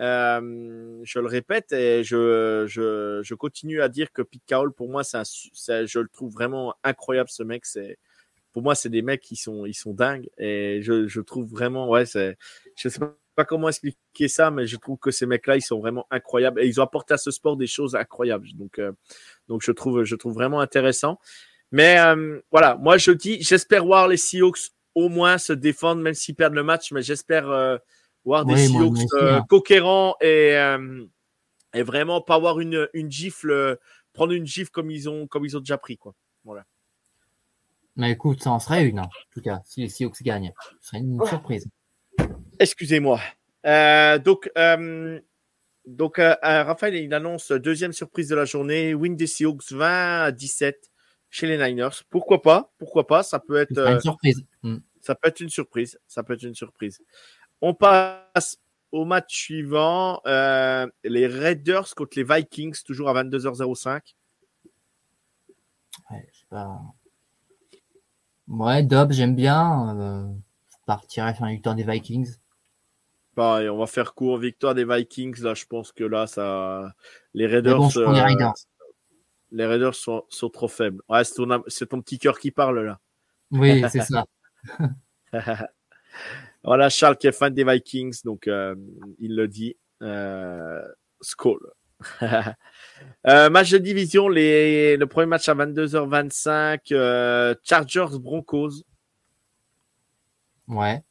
Euh, je le répète et je, je, je, continue à dire que Pete Carroll, pour moi, c'est un, je le trouve vraiment incroyable, ce mec. C'est, pour moi, c'est des mecs qui sont, ils sont dingues. Et je, je trouve vraiment, ouais, c'est, je sais pas pas comment expliquer ça, mais je trouve que ces mecs-là, ils sont vraiment incroyables et ils ont apporté à ce sport des choses incroyables. Donc, euh, donc je trouve, je trouve vraiment intéressant. Mais euh, voilà, moi je dis, j'espère voir les Seahawks au moins se défendre, même s'ils perdent le match, mais j'espère euh, voir des Seahawks hein. conquérants et, et vraiment pas avoir une, une gifle, prendre une gifle comme ils ont, comme ils ont déjà pris, quoi. Voilà.
Mais écoute, ça en serait une, en tout cas, si les Seahawks gagnent. Ce serait une surprise.
Excusez-moi. Euh, donc, euh, donc euh, Raphaël, il annonce deuxième surprise de la journée, win des Seahawks 20 à 17 chez les Niners. Pourquoi pas? Pourquoi pas? Ça peut être
une surprise. Mm.
ça peut être une surprise. Ça peut être une surprise. On passe au match suivant. les Raiders contre les Vikings, toujours à 22h05.
Ouais, je sais pas. Ouais, Dobbs, j'aime bien. Je partirais sur une victoire des Vikings.
Pareil, on va faire court. Victoire des Vikings. Là, je pense que là, ça. Les Raiders.
bon,
euh,
Raiders.
les Raiders sont, sont trop faibles. Ouais, c'est ton, petit cœur qui parle là.
Oui, c'est ça.
voilà, Charles qui est fan des Vikings, donc euh, il le dit. Euh, Skull. Euh, match de division, les, le premier match à 22h25, euh, Chargers Broncos.
Ouais.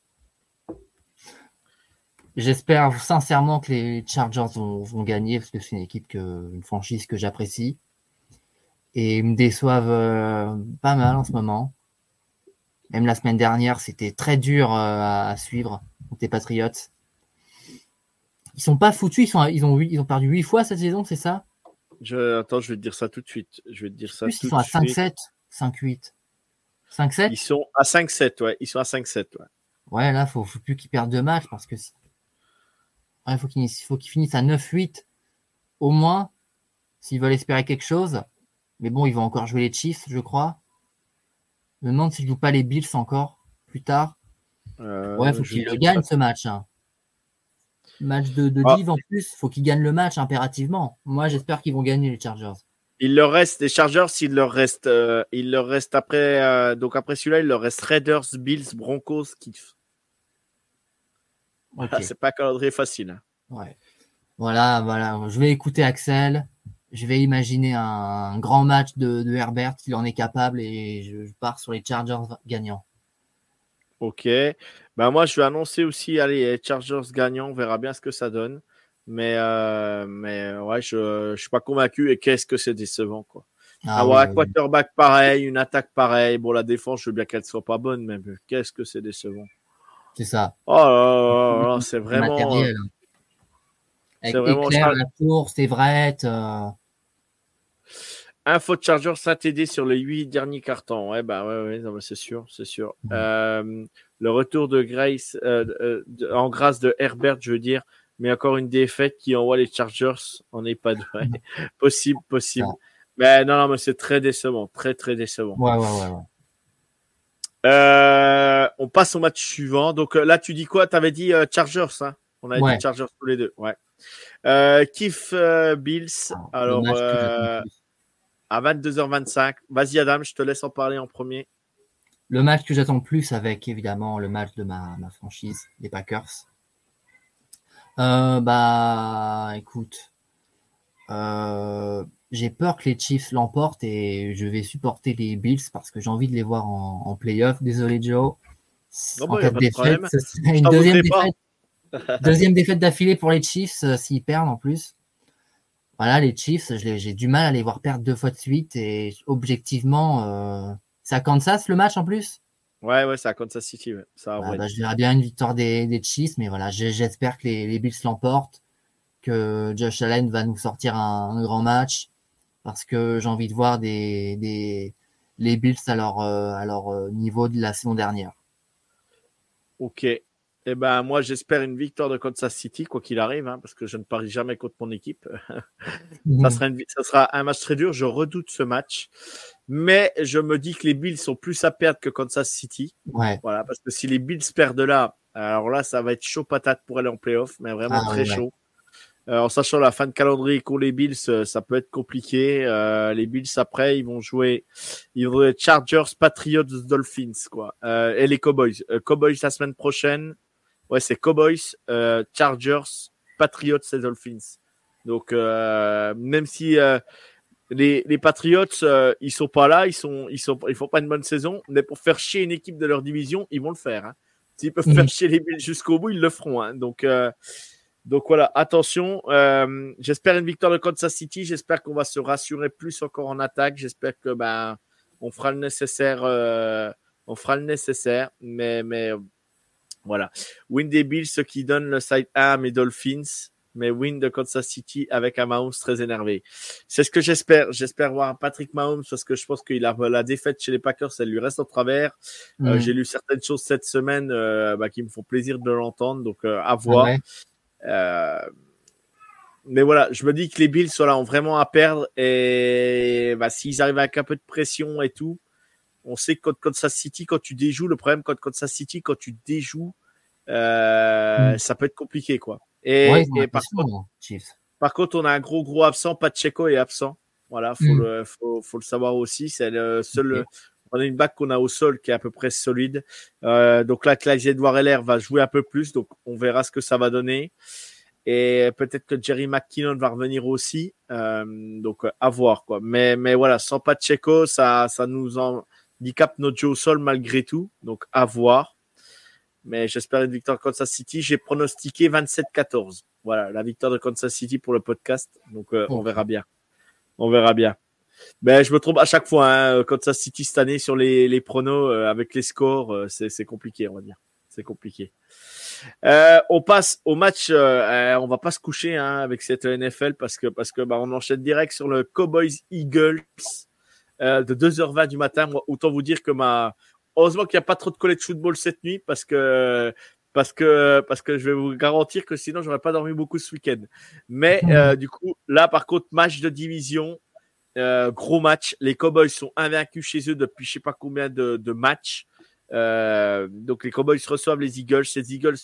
J'espère sincèrement que les Chargers vont, vont gagner parce que c'est une équipe que, une franchise que j'apprécie. Et ils me déçoivent euh, pas mal en ce moment. Même la semaine dernière, c'était très dur euh, à, à suivre contre les Patriots. Ils sont pas foutus, ils, sont, ils, ont, ils ont perdu huit fois cette saison, c'est ça?
Je, attends, je vais te dire ça tout de suite. Je vais te dire ça
plus,
tout
ils sont à
de suite.
5-7, 5-8. 5-7
Ils sont à 5-7, ouais. Ils sont à 5-7, ouais.
Ouais, là, faut, faut plus qu'ils perdent deux matchs parce que si- ouais, faut qu'ils faut qu'ils finissent à 9-8 au moins s'ils veulent espérer quelque chose. Mais bon, ils vont encore jouer les Chiefs, je crois. Je me demande s'ils jouent pas les Bills encore plus tard.
Euh,
Ouais, faut qu'ils le gagnent ce match. hein. Match de, de
Ah.
div en plus, faut qu'ils gagnent le match impérativement. Moi, j'espère qu'ils vont gagner les Chargers.
Il leur reste des Chargers, il leur reste, euh, il leur reste après, euh, donc après celui-là, il leur reste Raiders, Bills, Broncos, Chiefs.
Ok.
Ah, c'est pas un calendrier facile. hein.
Ouais. Voilà, voilà. Je vais écouter Axel. Je vais imaginer un grand match de, de Herbert s'il en est capable et je, je pars sur les Chargers gagnants.
Ok. Ben moi, je vais annoncer aussi, allez, les Chargers gagnants, on verra bien ce que ça donne. Mais, euh, mais ouais, je, je suis pas convaincu. Et qu'est-ce que c'est décevant, quoi.
Ah
Avoir
oui,
un
oui,
quarterback pareil, une attaque pareille. Bon, la défense, je veux bien qu'elle soit pas bonne, mais qu'est-ce que c'est décevant.
c'est ça.
Oh là là là là, c'est vraiment.
matériel. Avec
c'est vraiment
Éclair, la tour, c'est vrai. euh,
Info de Chargers, ça TD sur les huit derniers cartons. Ouais, bah ouais, ouais, c'est sûr, c'est sûr. Euh, le retour de Grace, euh, euh, de- en grâce de Herbert, je veux dire, mais encore une défaite qui envoie les Chargers en EHPAD. Ouais. possible, possible.
Ça.
Mais non, non, mais c'est très décevant, très, très décevant.
Ouais, ouais, ouais. ouais.
Euh, on passe au match suivant. Donc euh, là, tu dis quoi? T'avais dit euh, Chargers, hein On avait
Ouais.
dit Chargers tous les deux. Ouais. Euh, Kiff Bills.
Ah,
Alors, à 22h25. Vas-y, Adam, je te laisse en parler en premier.
Le match que j'attends le plus avec évidemment le match de ma, ma franchise, les Packers. Euh, bah, écoute, euh, j'ai peur que les Chiefs l'emportent et je vais supporter les Bills parce que j'ai envie de les voir en, en playoff. Désolé Joe.
Non,
en
bah,
cas de
pas de
défaite,
problème.
ce serait une deuxième défaite, deuxième défaite d'affilée pour les Chiefs euh, s'ils perdent en plus. Voilà, les Chiefs, j'ai du mal à les voir perdre deux fois de suite et objectivement, euh, c'est à Kansas le match en plus?
Ouais, ouais, c'est à Kansas City. Ouais. Ça,
Bah,
ouais.
bah, je verrais bien une victoire des, des Chiefs, mais voilà, j'espère que les, les Bills l'emportent, que Josh Allen va nous sortir un, un grand match, parce que j'ai envie de voir des, des les Bills à leur, euh, à leur euh, niveau de la saison dernière.
Ok. Eh ben, moi, j'espère une victoire de Kansas City, quoi qu'il arrive, hein, parce que je ne parie jamais contre mon équipe. Ça sera, une- ça sera un match très dur. Je redoute ce match. Mais je me dis que les Bills sont plus à perdre que Kansas City.
Ouais,
Voilà, parce que si les Bills perdent là, alors là, ça va être chaud patate pour aller en playoff, mais vraiment
Ah,
très
ouais,
chaud. Euh, en sachant la fin de calendrier qu'ont les Bills, euh, ça peut être compliqué. Euh, les Bills après, ils vont jouer, ils vont jouer Chargers, Patriots, Dolphins, quoi. Euh, et les Cowboys. Cowboys la semaine prochaine. Ouais, c'est Cowboys, euh, Chargers, Patriots et Dolphins. Donc euh, même si euh, les, les Patriots, ils sont pas là, ils sont, ils sont, ils font pas une bonne saison, mais pour faire chier une équipe de leur division, ils vont le faire. Hein. S'ils peuvent
Mhm.
faire chier les Bills jusqu'au bout, ils le feront. Hein. Donc, donc voilà, attention. J'espère une victoire de Kansas City. J'espère qu'on va se rassurer plus encore en attaque. J'espère que ben on fera le nécessaire. on fera le nécessaire, mais mais Voilà. Win des Bills, ce qui donne le side A à mes Dolphins, mais win de Kansas City avec un Mahomes très énervé. C'est ce que j'espère. J'espère voir Patrick Mahomes parce que je pense qu'il a la défaite chez les Packers, elle lui reste au travers. Euh,
Mm.
J'ai lu certaines choses cette semaine euh, bah, qui me font plaisir de l'entendre, donc euh, à voir.
Ouais.
Mais voilà, je me dis que les Bills voilà, ont vraiment à perdre et bah, s'ils arrivent avec un peu de pression et tout, on sait que contre Kansas City, quand tu déjoues, le problème contre Kansas City, quand tu déjoues, euh,
Mm.
ça peut être compliqué quoi. Et,
Ouais,
par, contre,
hein,
par contre, on a un gros gros absent, Pacheco est absent. Voilà, faut,
Mm.
le, faut, faut le savoir aussi. C'est le seul. On a une back qu'on a au sol qui est à peu près solide. Euh, donc là, Clyde Edouard LR va jouer un peu plus. Donc on verra ce que ça va donner. Et peut-être que Jerry McKinnon va revenir aussi. Euh, donc à voir quoi. Mais, mais voilà, sans Pacheco, ça, ça nous handicape notre jeu au sol malgré tout. Donc à voir. Mais j'espère une victoire de Kansas City. J'ai pronostiqué 27-14. Voilà, la victoire de Kansas City pour le podcast. Donc euh, on verra bien. On verra bien. Ben, je me trompe à chaque fois. Hein, Kansas City cette année sur les, les pronos euh, avec les scores, euh, c'est c'est compliqué, on va dire. C'est compliqué. Euh, on passe au match. euh, euh, on va pas se coucher hein, avec cette NFL parce que parce que bah, on enchaîne direct sur le Cowboys Eagles euh, de 2h20 du matin. Moi, autant vous dire que ma heureusement qu'il n'y a pas trop de college football cette nuit parce que parce que parce que je vais vous garantir que sinon j'aurais pas dormi beaucoup ce week-end. Mais euh, du coup là par contre match de division. Euh, gros match. Les Cowboys sont invaincus chez eux depuis je sais pas combien de, de matchs. Euh, donc les Cowboys reçoivent les Eagles. Ces Eagles,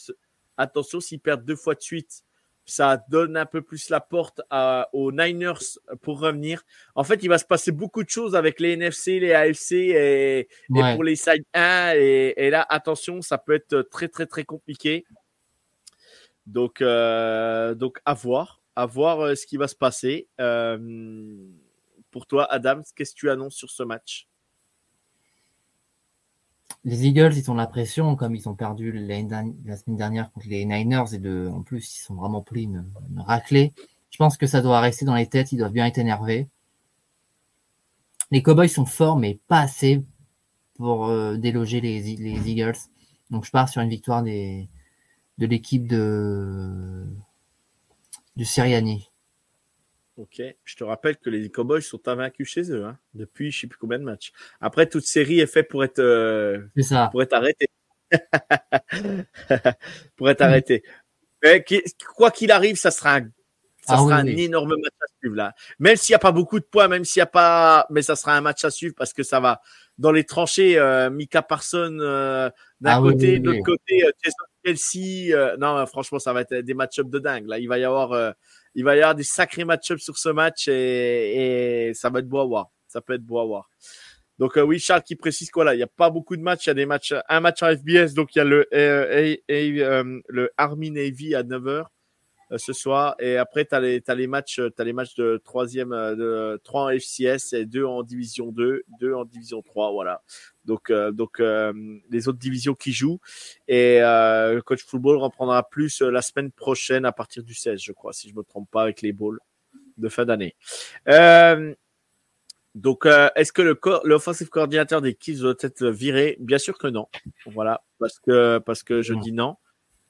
attention, s'ils perdent deux fois de suite, ça donne un peu plus la porte à, aux Niners pour revenir. En fait, il va se passer beaucoup de choses avec les NFC, les AFC et, pour les side 1. Et, et là, attention, ça peut être très très très compliqué. Donc, euh, donc à voir, à voir euh, ce qui va se passer. Euh, pour toi, Adam, qu'est-ce que tu annonces sur ce match?
Les Eagles, ils ont la pression, comme ils ont perdu la semaine dernière contre les Niners, et de, en plus, ils sont vraiment pris une, une. Je pense que ça doit rester dans les têtes, ils doivent bien être énervés. Les Cowboys sont forts, mais pas assez pour euh, déloger les, les Eagles. Donc je pars sur une victoire de l'équipe de, de Sirianni.
Ok, je te rappelle que les Cowboys sont invaincus chez eux hein, depuis je sais plus combien de matchs. Après, toute série est faite pour être euh,
ça.
pour être arrêté. pour être arrêté. Mais qui- quoi qu'il arrive, ça sera un, ça
Ah
sera
oui,
un
oui.
énorme match à suivre là. Même s'il n'y a pas beaucoup de points, même s'il n'y a pas, mais ça sera un match à suivre parce que ça va dans les tranchées. Euh, Mika Parson euh, d'un
Ah
côté,
oui,
de l'autre côté, euh, Jason Kelsey. euh, non, euh, franchement, ça va être des match-ups de dingue. Là, il va y avoir, euh, il va y avoir des sacrés match-ups sur ce match et, et ça va être beau à voir. Ça peut être beau à voir. Donc euh, oui, Charles qui précise quoi là, il n'y a pas beaucoup de matchs, il y a des matchs, un match en FBS, donc il y a le, euh, euh, le Army Navy à 9h ce soir, et après tu as les, t'as les matchs, euh, t'as les matchs de troisième, euh, de 3 en FCS et 2 en division 2, 2 en division 3, voilà. Donc, euh, donc euh, les autres divisions qui jouent, et euh, le coach football reprendra plus euh, la semaine prochaine à partir du 16, je crois, si je me trompe pas, avec les balls de fin d'année. Euh, donc, euh, est-ce que le co- l'offensive coordinateur des Kids doit être viré? Bien sûr que non. Voilà, parce que parce que je
Non.
dis non,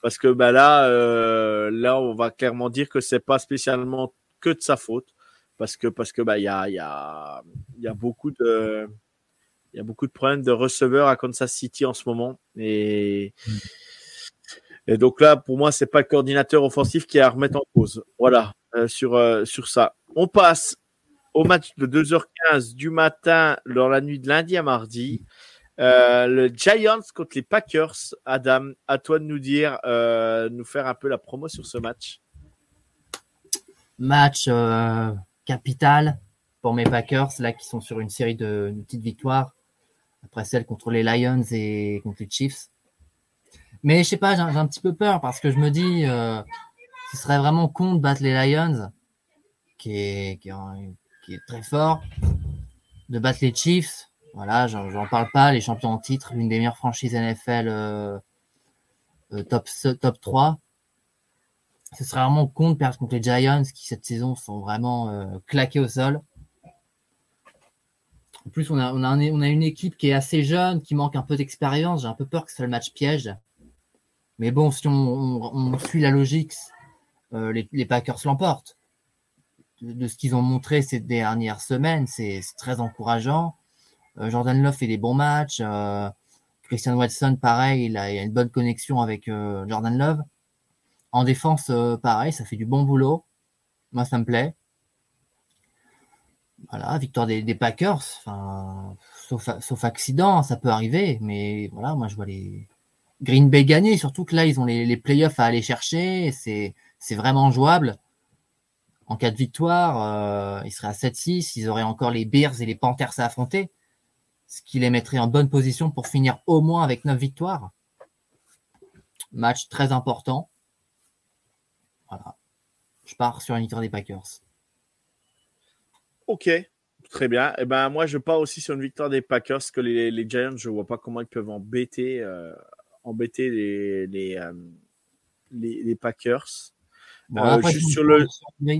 parce que bah là, euh, là, on va clairement dire que c'est pas spécialement que de sa faute, parce que parce que bah il y a y a y a beaucoup de il y a beaucoup de problèmes de receveurs à Kansas City en ce moment et et donc là, pour moi, c'est pas le coordinateur offensif qui est à remettre en cause. Voilà, euh, sur, euh, sur ça. On passe au match de 2h15 du matin dans la nuit de lundi à mardi. Euh, le Giants contre les Packers. Adam, à toi de nous dire, euh, nous faire un peu la promo sur ce match.
Match euh, capital pour mes Packers, là, qui sont sur une série de, petites victoires, après celle contre les Lions et contre les Chiefs. Mais je sais pas, j'ai un petit peu peur parce que je me dis, ce serait vraiment con de battre les Lions, qui est très fort, de battre les Chiefs. Voilà, j'en parle pas, les champions en titre, l'une des meilleures franchises NFL euh, euh, top, top 3 ce serait vraiment con de perdre contre les Giants qui cette saison sont vraiment euh, claqués au sol. En plus, on a, on, a une équipe qui est assez jeune, qui manque un peu d'expérience. J'ai un peu peur que ce soit le match piège. Mais bon, si on, suit la logique, les, les, Packers l'emportent. De, ce qu'ils ont montré ces dernières semaines, c'est très encourageant. Jordan Love fait des bons matchs. Christian Watson, pareil, il a, une bonne connexion avec Jordan Love. En défense, pareil, ça fait du bon boulot. Moi, ça me plaît. Voilà, victoire des, Packers. Sauf, accident, ça peut arriver. Mais voilà, moi, je vois les Green Bay gagner. Surtout que là, ils ont les, playoffs à aller chercher. C'est, vraiment jouable. En cas de victoire, euh, ils seraient à 7-6. Ils auraient encore les Bears et les Panthers à affronter. Ce qui les mettrait en bonne position pour finir au moins avec 9 victoires. Match très important. Voilà. Je pars sur une victoire des Packers.
Ok, très bien. Eh ben, moi, je pars aussi sur une victoire des Packers, que les, Giants, je ne vois pas comment ils peuvent embêter, euh, euh, les, Packers. Euh, juste sur le,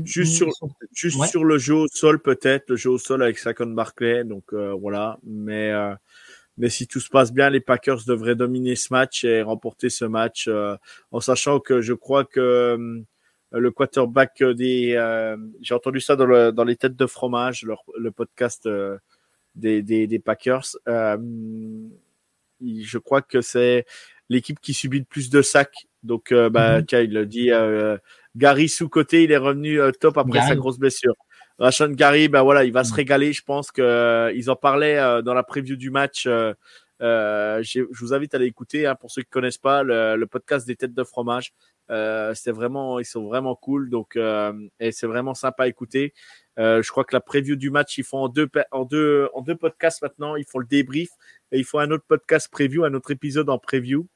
juste sur, juste sur le jeu au sol, peut-être, le jeu au sol avec Saquon Barclay. Donc voilà. Mais, mais si tout se passe bien, les Packers devraient dominer ce match et remporter ce match en sachant que je crois que euh, le quarterback des. Euh, j'ai entendu ça dans, le, dans, les têtes de fromage, le podcast euh, des, des, des, Packers. je crois que c'est l'équipe qui subit le plus de sacs. Donc, bah, mm il le dit. Gary sous côté, il est revenu top après sa grosse blessure. Rachon Gary, ben voilà, il va se mhm. régaler. Je pense que ils en parlaient dans la preview du match. je vous invite à aller écouter hein, pour ceux qui connaissent pas le, le, podcast des têtes de fromage. Euh, c'est vraiment, ils sont vraiment cool. Donc, euh, et c'est vraiment sympa à écouter. Euh, je crois que la preview du match, ils font en deux, en deux, en deux podcasts maintenant. Ils font le débrief et ils font un autre podcast preview, un autre épisode en preview.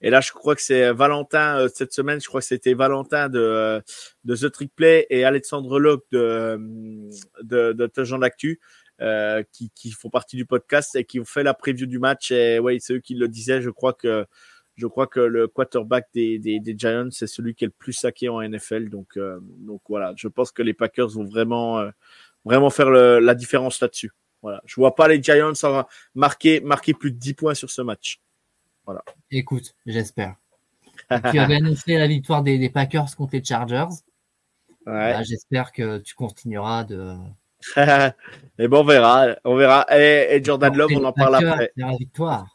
Et là, je crois que c'est Valentin cette semaine. Je crois que c'était Valentin de, de The Trick Play et Alexandre Locke de de, de d'Actu qui, font partie du podcast et qui ont fait la preview du match. Et ouais, c'est eux qui le disaient. Je crois que je crois que le quarterback des, des, Giants, c'est celui qui est le plus saqué en NFL. Donc, euh, donc voilà, je pense que les Packers vont vraiment, euh, vraiment faire la différence là-dessus. Voilà. Je vois pas les Giants marquer plus de 10 points sur ce match. Voilà.
Écoute, j'espère. tu avais annoncé la victoire des, des, Packers contre les Chargers. Ouais. Bah, j'espère que tu continueras de.
et bon, on verra. On verra. Et, et Jordan Love, on en parle après.
La victoire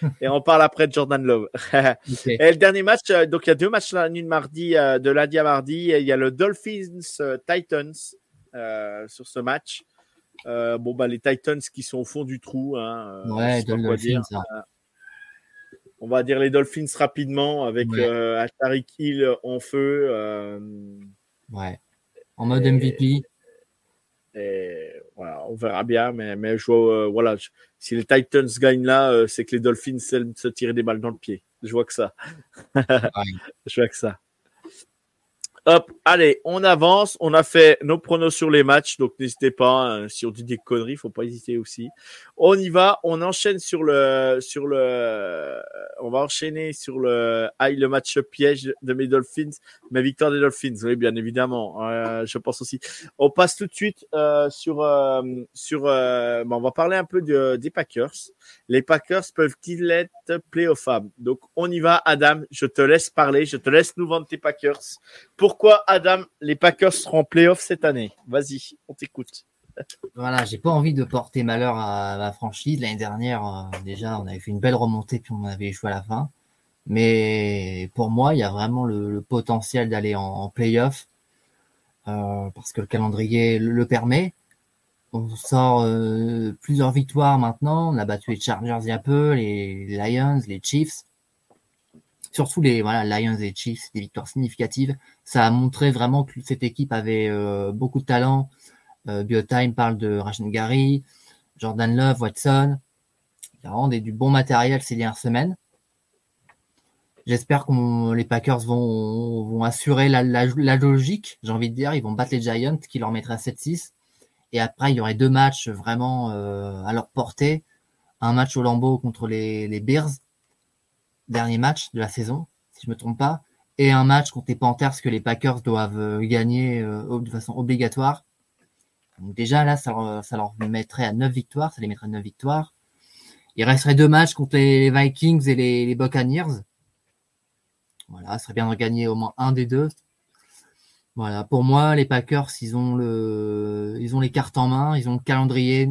et on parle après de Jordan Love. Et le dernier match, euh, donc il y a deux matchs la nuit de mardi, euh, de lundi à mardi. Il y a le Dolphins euh, Titans sur ce match. bon, bah, les Titans qui sont au fond du trou. Hein,
ouais, Dolphins,
on va dire les Dolphins rapidement avec ouais. Tariq Hill en feu.
ouais, en mode MVP.
Et voilà, on verra bien, mais, mais je vois, voilà, si les Titans gagnent là, euh, c'est que les Dolphins se tirer des balles dans le pied. Je vois que ça. je vois que ça. Hop, allez, on avance. On a fait nos pronos sur les matchs, donc n'hésitez pas. Hein, si on dit des conneries, faut pas hésiter aussi. On y va. On enchaîne sur le, sur le. On va enchaîner sur le, ah, le match piège de mes Dolphins, mes victoires des Dolphins. Oui, bien évidemment. Euh, je pense aussi. On passe tout de suite euh, sur, euh, sur. Euh, on va parler un peu de, des Packers. Les Packers peuvent-ils être playoffs Donc on y va, Adam. Je te laisse parler. Je te laisse nous vendre tes Packers. Pourquoi, Adam, les Packers seront playoffs cette année? Vas-y, on t'écoute.
Voilà, j'ai pas envie de porter malheur à la franchise. L'année dernière, euh, déjà, on avait fait une belle remontée puis on avait joué à la fin. Mais pour moi, il y a vraiment le, potentiel d'aller en, en playoff euh, parce que le calendrier le permet on sort euh, plusieurs victoires maintenant. On a battu les Chargers il y a peu, les Lions, les Chiefs. Surtout les Lions et Chiefs, des victoires significatives. Ça a montré vraiment que cette équipe avait euh, beaucoup de talent. Euh, Biotime parle de Rachel Gary, Jordan Love, Watson. Il y a vraiment du bon matériel ces dernières semaines. J'espère que les Packers vont, assurer la, logique, j'ai envie de dire. Ils vont battre les Giants qui leur mettraient à 7-6 et après, il y aurait deux matchs vraiment euh, à leur portée. Un match au Lambeau contre les Bears, dernier match de la saison, si je me trompe pas, et un match contre les Panthers que les Packers doivent euh, gagner euh, de façon obligatoire. Donc déjà là, ça leur, mettrait à 9 victoires, ça les mettrait à 9 victoires. Il resterait deux matchs contre les Vikings et les, Buccaneers. Voilà, ce serait bien de gagner au moins un des deux. Voilà, pour moi, les Packers, ils ont les cartes en main, ils ont le calendrier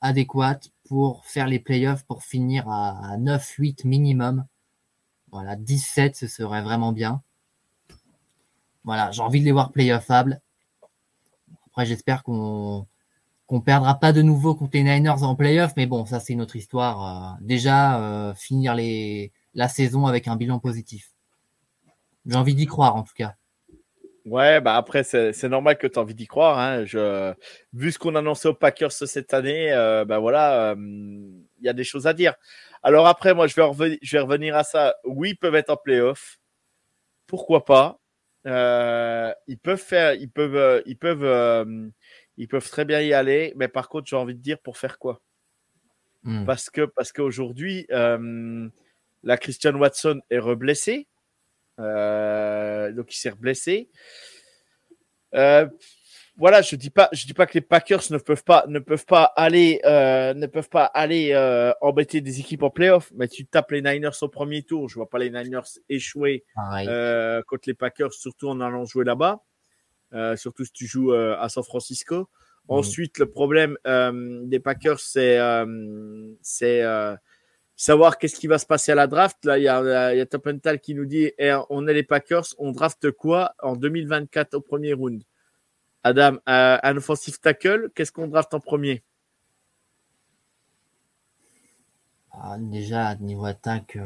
adéquat pour faire les playoffs, pour finir à 9-8 minimum. Voilà, 17, ce serait vraiment bien. Voilà, j'ai envie de les voir playoffables. Après, j'espère qu'on qu'on perdra pas de nouveau contre les Niners en playoff, mais bon, ça c'est une autre histoire. Euh, déjà, euh, finir la saison avec un bilan positif. J'ai envie d'y croire en tout cas.
Ouais, bah après, c'est normal que tu as envie d'y croire. Hein. Je, vu ce qu'on annonçait aux Packers cette année, euh, bah voilà, il y a des choses à dire. Alors après, moi, je vais, revenir, je vais revenir à ça. Oui, ils peuvent être en playoff. Pourquoi pas? Ils peuvent faire, ils peuvent, ils peuvent ils peuvent très bien y aller, mais par contre, j'ai envie de dire pour faire quoi? Hmm. Parce que parce qu'aujourd'hui, euh, la Christian Watson est reblessé, euh, donc il s'est reblessé. Euh, voilà, je dis pas, je dis pas que les Packers ne peuvent pas, ne peuvent pas aller, ne peuvent pas aller embêter des équipes en playoff. Mais tu tapes les Niners au premier tour. Je vois pas les Niners échouer contre les Packers, surtout en allant jouer là-bas. Euh, surtout si tu joues euh, à San Francisco. Mhm. Ensuite, le problème euh, des Packers, c'est c'est savoir qu'est-ce qui va se passer à la draft. Là, il y a, y a Topental qui nous dit eh, on est les Packers, on draft quoi en 2024 au premier round? Adam, un offensive tackle, qu'est-ce qu'on draft en premier?
Ah, Déjà, niveau attaque,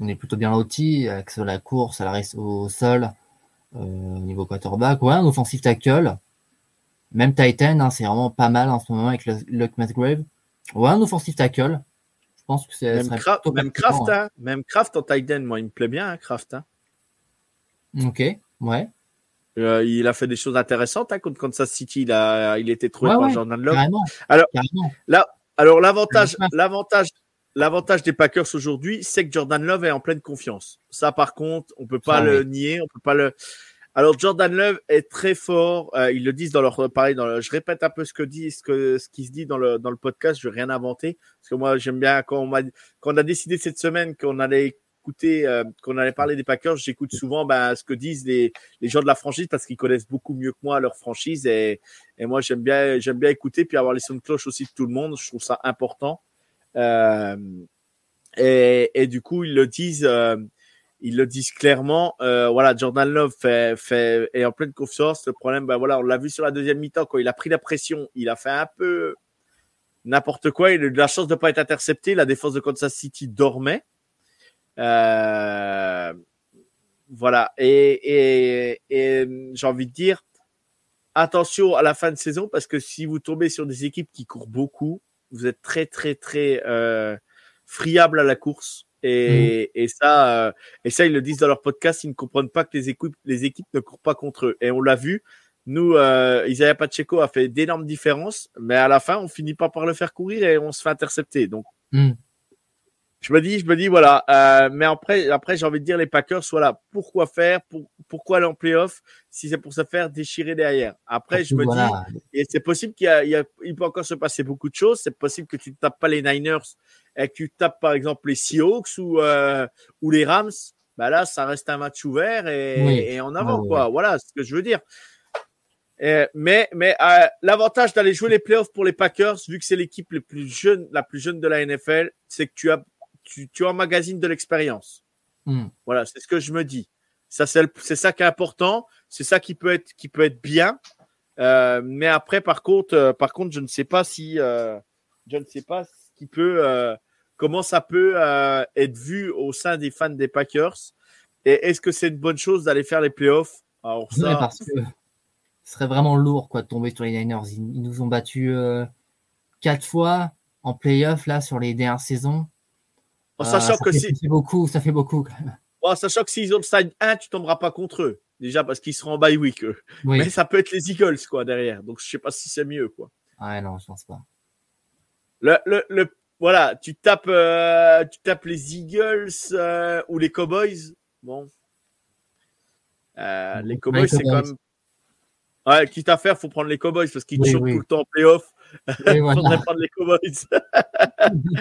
on est plutôt bien loti, avec la course, à la au sol. Euh, au niveau quarterback. Ouais, un offensive tackle. Même Titan, hein, c'est vraiment pas mal en ce moment avec Luke Musgrave. Ouais, un offensive tackle. Je pense que c'est.
Même, même Kraft, hein. même Kraft en Titan, moi, il me plaît bien, hein, Kraft. Hein.
Ok, ouais.
Euh, il a fait des choses intéressantes hein, contre Kansas City. Il a, il était trouvé par Jordan Love. Alors, là, alors l'avantage, l'avantage, l'avantage des Packers aujourd'hui, c'est que Jordan Love est en pleine confiance. Ça, par contre, on peut pas le nier, on peut pas le. Alors Jordan Love est très fort. Euh, ils le disent dans leur pareil. Dans je répète un peu ce que dit, ce que ce qui se dit dans le dans le podcast. Je vais rien inventer parce que moi j'aime bien quand on quand on a décidé cette semaine qu'on allait écouter, euh, qu'on allait parler des Packers. J'écoute souvent ben, ce que disent les les gens de la franchise parce qu'ils connaissent beaucoup mieux que moi leur franchise et et moi j'aime bien j'aime bien écouter puis avoir les sons de cloche aussi de tout le monde. Je trouve ça important. Euh, et, et, du coup, ils le disent, euh, ils le disent clairement. Euh, voilà, Jordan Love est en pleine confiance. Le problème, ben voilà, on l'a vu sur la deuxième mi-temps quand il a pris la pression, il a fait un peu n'importe quoi. Il a eu de la chance de ne pas être intercepté. La défense de Kansas City dormait. Euh, voilà. Et j'ai envie de dire, attention à la fin de saison parce que si vous tombez sur des équipes qui courent beaucoup, vous êtes très très très euh, friable à la course. Et, mm. et ça, euh, et ça, ils le disent dans leur podcast, ils ne comprennent pas que les équipes, les équipes ne courent pas contre eux. Et on l'a vu. Nous, euh, Isaiah Pacheco a fait d'énormes différences, mais à la fin, on finit pas par le faire courir et on se fait intercepter. Donc, mm je me dis, je me dis, voilà. Euh, mais après, après, j'ai envie de dire les Packers, voilà, pourquoi faire, pour, pourquoi aller en playoff si c'est pour se faire déchirer derrière? Après, je me dis, et c'est possible qu'il y, a, il peut encore se passer beaucoup de choses. C'est possible que tu ne tapes pas les Niners et que tu tapes par exemple les Seahawks ou euh, ou les Rams. Bah là, ça reste un match ouvert et, et en avant quoi. Voilà, ce que je veux dire. mais mais euh, l'avantage d'aller jouer les playoffs pour les Packers, vu que c'est l'équipe la plus jeune, la plus jeune de la NFL, c'est que tu as tu, tu emmagasines de l'expérience. Hmm. Voilà, c'est ce que je me dis. Ça, c'est ça qui est important. C'est ça qui peut être, qui peut être bien. Euh, mais après, par contre, euh, par contre, je ne sais pas si, euh, je ne sais pas ce qui peut, euh, comment ça peut euh, être vu au sein des fans des Packers. Et est-ce que c'est une bonne chose d'aller faire les playoffs?
Alors ça, parce que ce serait vraiment lourd quoi de tomber sur les Niners. Ils, ils nous ont battus quatre fois en playoffs là sur les dernières saisons.
En sachant
ah,
que
si. Ça fait beaucoup, ça fait beaucoup quand même.
En sachant que s'ils ont le side 1, tu tomberas pas contre eux. Déjà parce qu'ils seront en bye week. Eux. Mais ça peut être les Eagles quoi derrière. Donc je sais pas si c'est mieux quoi.
Ouais non, je pense pas.
Le, le, le voilà, tu tapes, euh, tu tapes les Eagles euh, ou les Cowboys. Bon, euh, les Cowboys, c'est quand même. Ouais, quitte à faire, faut prendre les Cowboys parce qu'ils oui, tout le temps en playoff. Il faudrait prendre les Cowboys.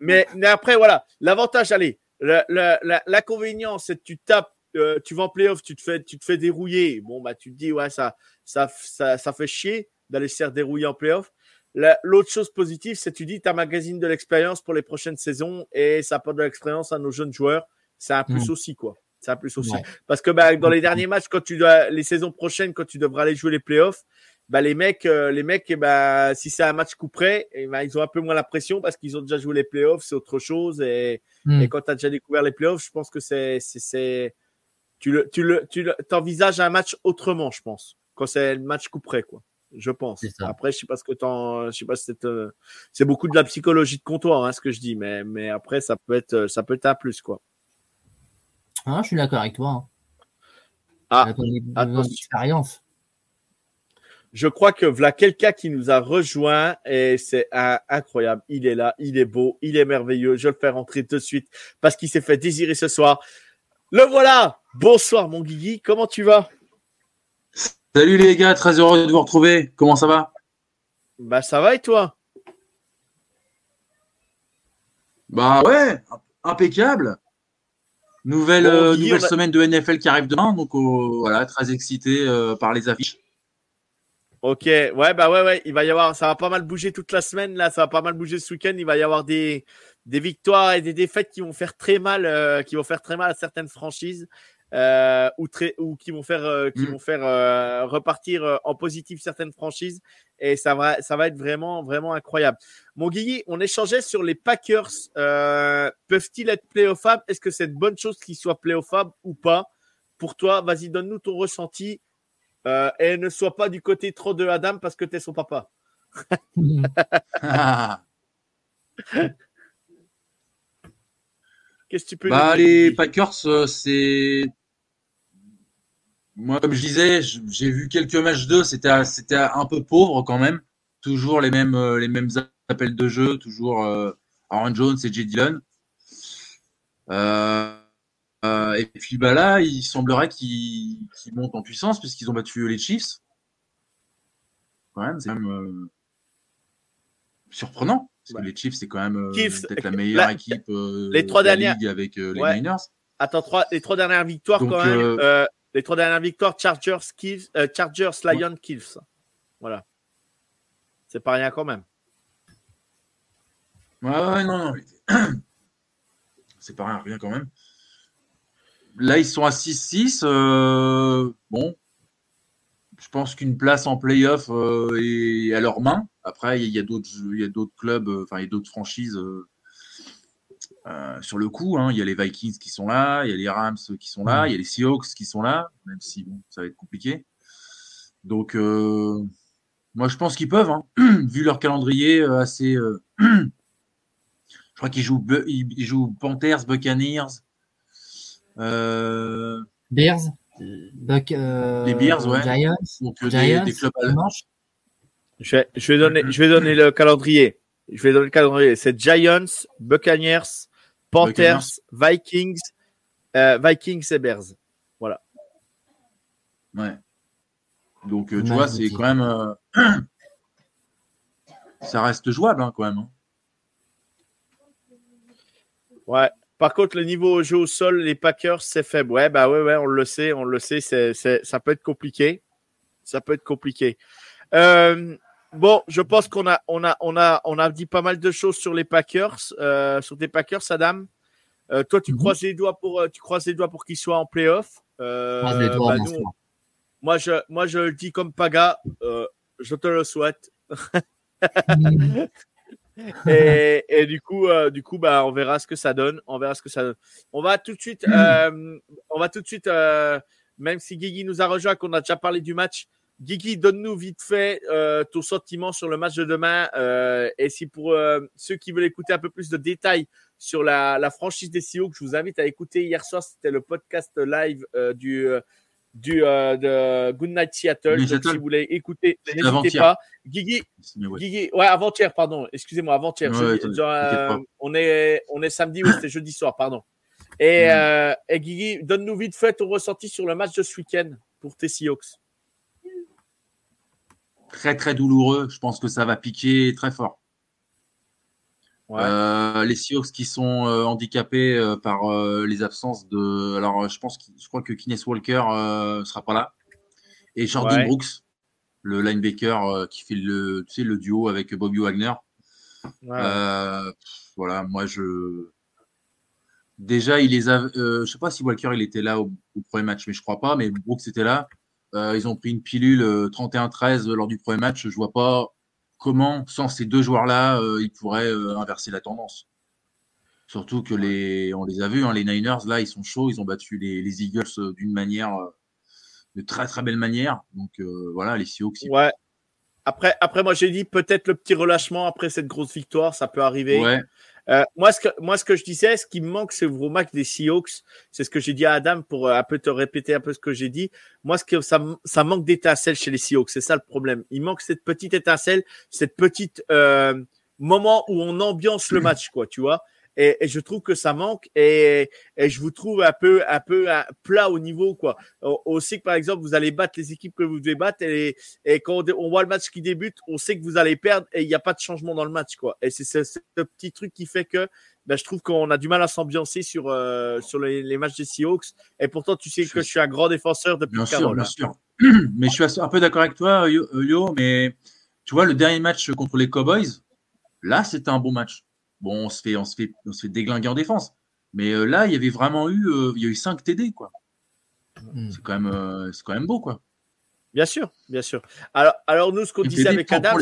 mais, mais après, voilà, l'avantage, allez, L'inconvénient, c'est que tu tapes, euh, tu vas en playoff, tu te fais, tu te fais dérouiller. Bon, bah, tu te dis, ouais, ça, ça, ça, ça fait chier d'aller se faire dérouiller en playoff. L'autre chose positive, c'est que tu dis, tu magazine de l'expérience pour les prochaines saisons et ça apporte de l'expérience à nos jeunes joueurs. C'est un plus aussi, quoi. C'est un plus aussi. Parce que bah, dans les derniers matchs, quand tu dois, les saisons prochaines, quand tu devras aller jouer les playoffs, bah, les mecs, euh, les mecs, eh bah, si c'est un match coup près, eh bah, ils ont un peu moins la pression parce qu'ils ont déjà joué les playoffs, c'est autre chose. Et, mm. et quand tu as déjà découvert les playoffs, je pense que c'est, c'est, tu le, tu le, tu t'envisages un match autrement, je pense, quand c'est le match coup près, quoi je pense. Après, je sais pas ce que t'en, je sais pas si c'est, euh, c'est beaucoup de la psychologie de comptoir, hein, ce que je dis, mais, mais après, ça peut être, ça peut être un plus, quoi.
Ah, je suis d'accord avec toi. Hein.
Ah, expérience. Je crois que voilà quelqu'un qui nous a rejoint et c'est incroyable. Il est là, il est beau, il est merveilleux. Je vais le faire rentrer tout de suite parce qu'il s'est fait désirer ce soir. Le voilà. Bonsoir mon Guigui, comment tu vas?
Salut les gars, très heureux de vous retrouver. Comment ça va?
Bah ça va et toi?
Bah ouais, impeccable. Nouvelle, euh, nouvelle semaine de NFL qui arrive demain, donc oh, voilà, très excité euh, par les affiches.
Ok, ouais, bah ouais, ouais, il va y avoir, ça va pas mal bouger toute la semaine, là, ça va pas mal bouger ce week-end, il va y avoir des, des victoires et des défaites qui vont faire très mal, euh, qui vont faire très mal à certaines franchises. Euh, ou, très, ou qui vont faire, euh, qui mm. vont faire euh, repartir en positif certaines franchises. Et ça va, ça va être vraiment, vraiment incroyable. Mon Guigui, on échangeait sur les Packers. Peuvent-ils être playoffs Est-ce que c'est une bonne chose qu'ils soient playoffs ou pas? Pour toi, vas-y, donne-nous ton ressenti. et ne sois pas du côté trop de Adam parce que tu es son papa. Qu'est-ce que tu peux
bah, Les Packers, c'est. Moi, comme je disais, j'ai vu quelques matchs d'eux, c'était, c'était un peu pauvre quand même. Toujours les mêmes, euh, les mêmes appels de jeu, toujours euh, Aaron Jones et Jay Dillon. Euh, et puis bah là, il semblerait qu'ils, montent en puissance puisqu'ils ont battu les Chiefs. Quand même, c'est même surprenant. Parce que les Chiefs, c'est quand même euh, peut-être la meilleure équipe euh,
les trois dernières...
ligue avec euh, les Niners.
Attends, trois, les trois dernières victoires quand même. les trois dernières victoires, Chargers, Chargers Lions, Chiefs. Voilà. C'est pas rien quand même.
Ouais, ouais, non, non. c'est pas rien, rien quand même. Là, ils sont à 6-6. bon, je pense qu'une place en playoff euh, est à leurs mains. Après, il y a d'autres, il y a d'autres clubs, euh, enfin, il y a d'autres franchises euh, sur le coup. Hein. Il y a les Vikings qui sont là, il y a les Rams qui sont là, il y a les Seahawks qui sont là, même si bon, ça va être compliqué. Donc, moi, je pense qu'ils peuvent, hein. vu leur calendrier assez. je crois qu'ils jouent, ils jouent Panthers, Buccaneers.
Bears euh,
les Bears, ouais.
Giants,
Donc, euh, Giants, des, clubs
je vais, je vais, donner, je vais donner le calendrier. Je vais donner le calendrier. C'est Giants, Buccaneers, Panthers, Vikings, euh, Vikings et Bears. Voilà.
Ouais. Donc, tu vois, c'est quand même. ça reste jouable, hein, quand même. Hein.
Ouais. Par contre, le niveau jeu au sol, les Packers, c'est faible. Ouais, bah ouais, ouais, on le sait, on le sait, c'est, ça peut être compliqué. Ça peut être compliqué. Euh, bon, je pense qu'on a, on a, on a, on a dit pas mal de choses sur les Packers, euh, sur des Packers, Adam. Euh, toi, tu mhm. croises les doigts pour, tu croises les doigts pour qu'ils soient en playoff. Bah, moi, je, moi, je le dis comme Paga, je te le souhaite. et, du coup, euh, du coup, bah, on verra ce que ça donne. On verra ce que ça donne. On va tout de suite, euh, on va tout de suite, euh, même si Guigui nous a rejoint, qu'on a déjà parlé du match. Guigui, donne-nous vite fait ton sentiment sur le match de demain. et si pour ceux qui veulent écouter un peu plus de détails sur la, la franchise des CEO, que je vous invite à écouter hier soir, c'était le podcast live du du euh, de Good Night Seattle. Donc, si vous voulez écouter, n'hésitez pas. Guigui, ouais. ouais, avant-hier, pardon. Excusez-moi, avant-hier. Euh, on est on est samedi ou c'était jeudi soir, pardon. Et, euh, et Guigui, donne-nous vite fait ton ressenti sur le match de ce week-end pour tes Seahawks.
Très très douloureux. Je pense que ça va piquer très fort.
Ouais.
Euh, les Seahawks qui sont euh, handicapés euh, par les absences de. Alors, je pense, je crois que Kenneth Walker euh, sera pas là et Jordan
Ouais.
Brooks, le linebacker qui fait le, tu sais, le duo avec Bobby Wagner.
Ouais.
Voilà, moi je. Déjà, il les a. je sais pas si Walker il était là au, au premier match, mais je crois pas. Mais Brooks était là. Euh, ils ont pris une pilule euh, 31-13 lors du premier match. Je vois pas comment, sans ces deux joueurs-là, euh, ils pourraient euh, inverser la tendance. Surtout que les, on les a vus, hein, les Niners, là, ils sont chauds. Ils ont battu les, les Eagles euh, d'une manière, euh, de très très belle manière. Donc euh, voilà, les Seahawks.
Ouais. Après, après, moi, j'ai dit peut-être le petit relâchement après cette grosse victoire, ça peut arriver.
Ouais,
Euh, moi, ce que, moi, ce que je disais, ce qui me manque, c'est vos match des Seahawks. C'est ce que j'ai dit à Adam pour euh, un peu te répéter un peu ce que j'ai dit. Moi, ce que ça, ça manque d'étincelle chez les Seahawks. C'est ça le problème. Il manque cette petite étincelle, cette petite euh, moment où on ambiance le match, quoi, tu vois. Et, et je trouve que ça manque et, et je vous trouve un peu, un peu un plat au niveau, quoi. Sait que par exemple, vous allez battre les équipes que vous devez battre et, et quand on, voit le match qui débute, on sait que vous allez perdre et il n'y a pas de changement dans le match, quoi. Et c'est ce, ce petit truc qui fait que ben, je trouve qu'on a du mal à s'ambiancer sur, euh, sur les, les matchs des Seahawks. Et pourtant, tu sais
Je
que
suis-
je suis un grand défenseur depuis
Bien sûr, bien sûr. Mais je suis un peu d'accord avec toi, Yo, Yo, mais tu vois, le dernier match contre les Cowboys, là, c'était un bon match. Bon, on se fait, on se fait, on se fait déglinguer en défense. Mais euh, là, il y avait vraiment eu, euh, il y a eu 5 TD, quoi.
Hmm.
C'est quand même, euh, c'est quand même beau, quoi.
Bien sûr, bien sûr. Alors, alors nous, ce qu'on disait avec Adam.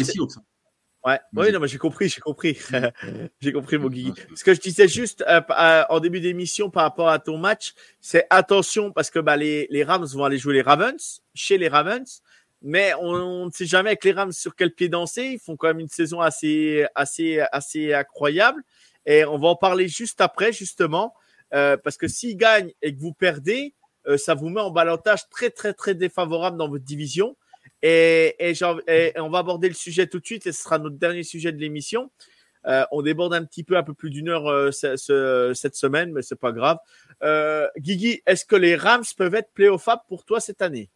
Ouais, oui, non, mais j'ai compris, j'ai compris. j'ai compris, mon Guigui. Ce que je disais juste euh, euh, en début d'émission par rapport à ton match, c'est attention parce que bah, les, les Rams vont aller jouer les Ravens, chez les Ravens, mais on, ne sait jamais avec les Rams sur quel pied danser. Ils font quand même une saison assez, assez, assez incroyable. Et on va en parler juste après, justement, euh, parce que s'ils gagnent et que vous perdez, euh, ça vous met en balotage très, très, très défavorable dans votre division. Et, et, on va aborder le sujet tout de suite, et ce sera notre dernier sujet de l'émission. Euh, on déborde un petit peu, un peu plus d'une heure ce- ce- cette semaine, mais c'est pas grave. Guigui, est-ce que les Rams peuvent être playoffables pour toi cette année?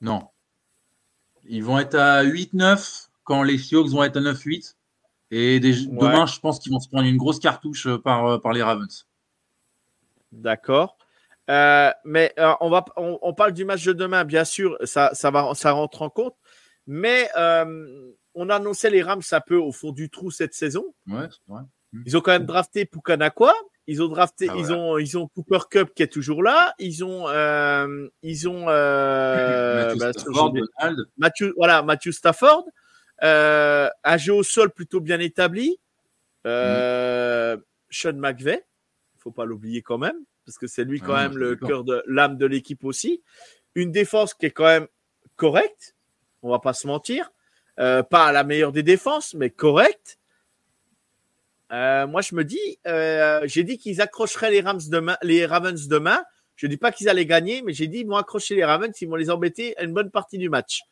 Non. Ils vont être à 8-9 quand les Seahawks vont être à 9-8. Et des-
Ouais.
demain, je pense qu'ils vont se prendre une grosse cartouche euh, par, euh, par les Ravens.
D'accord. Euh, mais euh, on, va, on, on parle du match de demain, bien sûr, ça, ça, va, ça rentre en compte. Mais euh, on annonçait les Rams un peu au fond du trou cette saison.
Ouais.
Ils ont quand même drafté Pukanakwa. Ils ont drafté,
Ah,
ils
voilà.
ont, ils ont Cooper Cup qui est toujours là. Ils ont, euh, ils ont euh,
Matthew
bah,
Stafford, Donald.
Matthew, voilà, Matthew Stafford, euh, un jeu au sol plutôt bien établi. Euh, Sean McVay, faut pas l'oublier quand même, parce que c'est lui quand
Ah,
même le cœur de l'âme de l'équipe aussi. Une défense qui est quand même correcte, on va pas se mentir. Euh, pas la meilleure des défenses, mais correcte. Euh, moi, je me dis, euh, j'ai dit qu'ils accrocheraient les Rams demain, les Ravens demain. Je dis pas qu'ils allaient gagner, mais j'ai dit ils vont accrocher les Ravens, ils vont les embêter une bonne partie du match.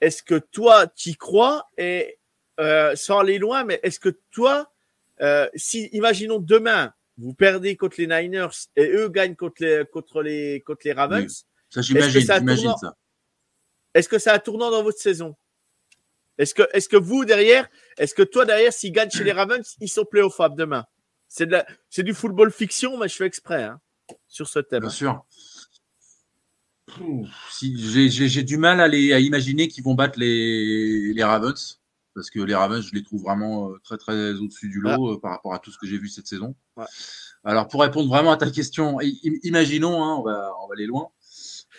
Est-ce que toi, tu crois et euh, sans aller loin, mais est-ce que toi, euh, si imaginons demain vous perdez contre les Niners et eux gagnent contre les contre les contre les Ravens,
Ça, j'imagine, ça.
est-ce que c'est un tournant dans votre saison? Est-ce que, est-ce que vous derrière, est-ce que toi derrière, s'ils gagnent chez les Ravens, ils sont playoffables demain? C'est de la- c'est du football fiction, mais je fais exprès hein, sur ce thème.
Bien sûr. Si, j'ai, j'ai- j'ai du mal à, les, à imaginer qu'ils vont battre les, les Ravens. Parce que les Ravens, je les trouve vraiment euh, très très au-dessus du lot euh, par rapport à tout ce que j'ai vu cette saison.
Ouais.
Alors pour répondre vraiment à ta question, imaginons, hein, on, va, on va aller loin.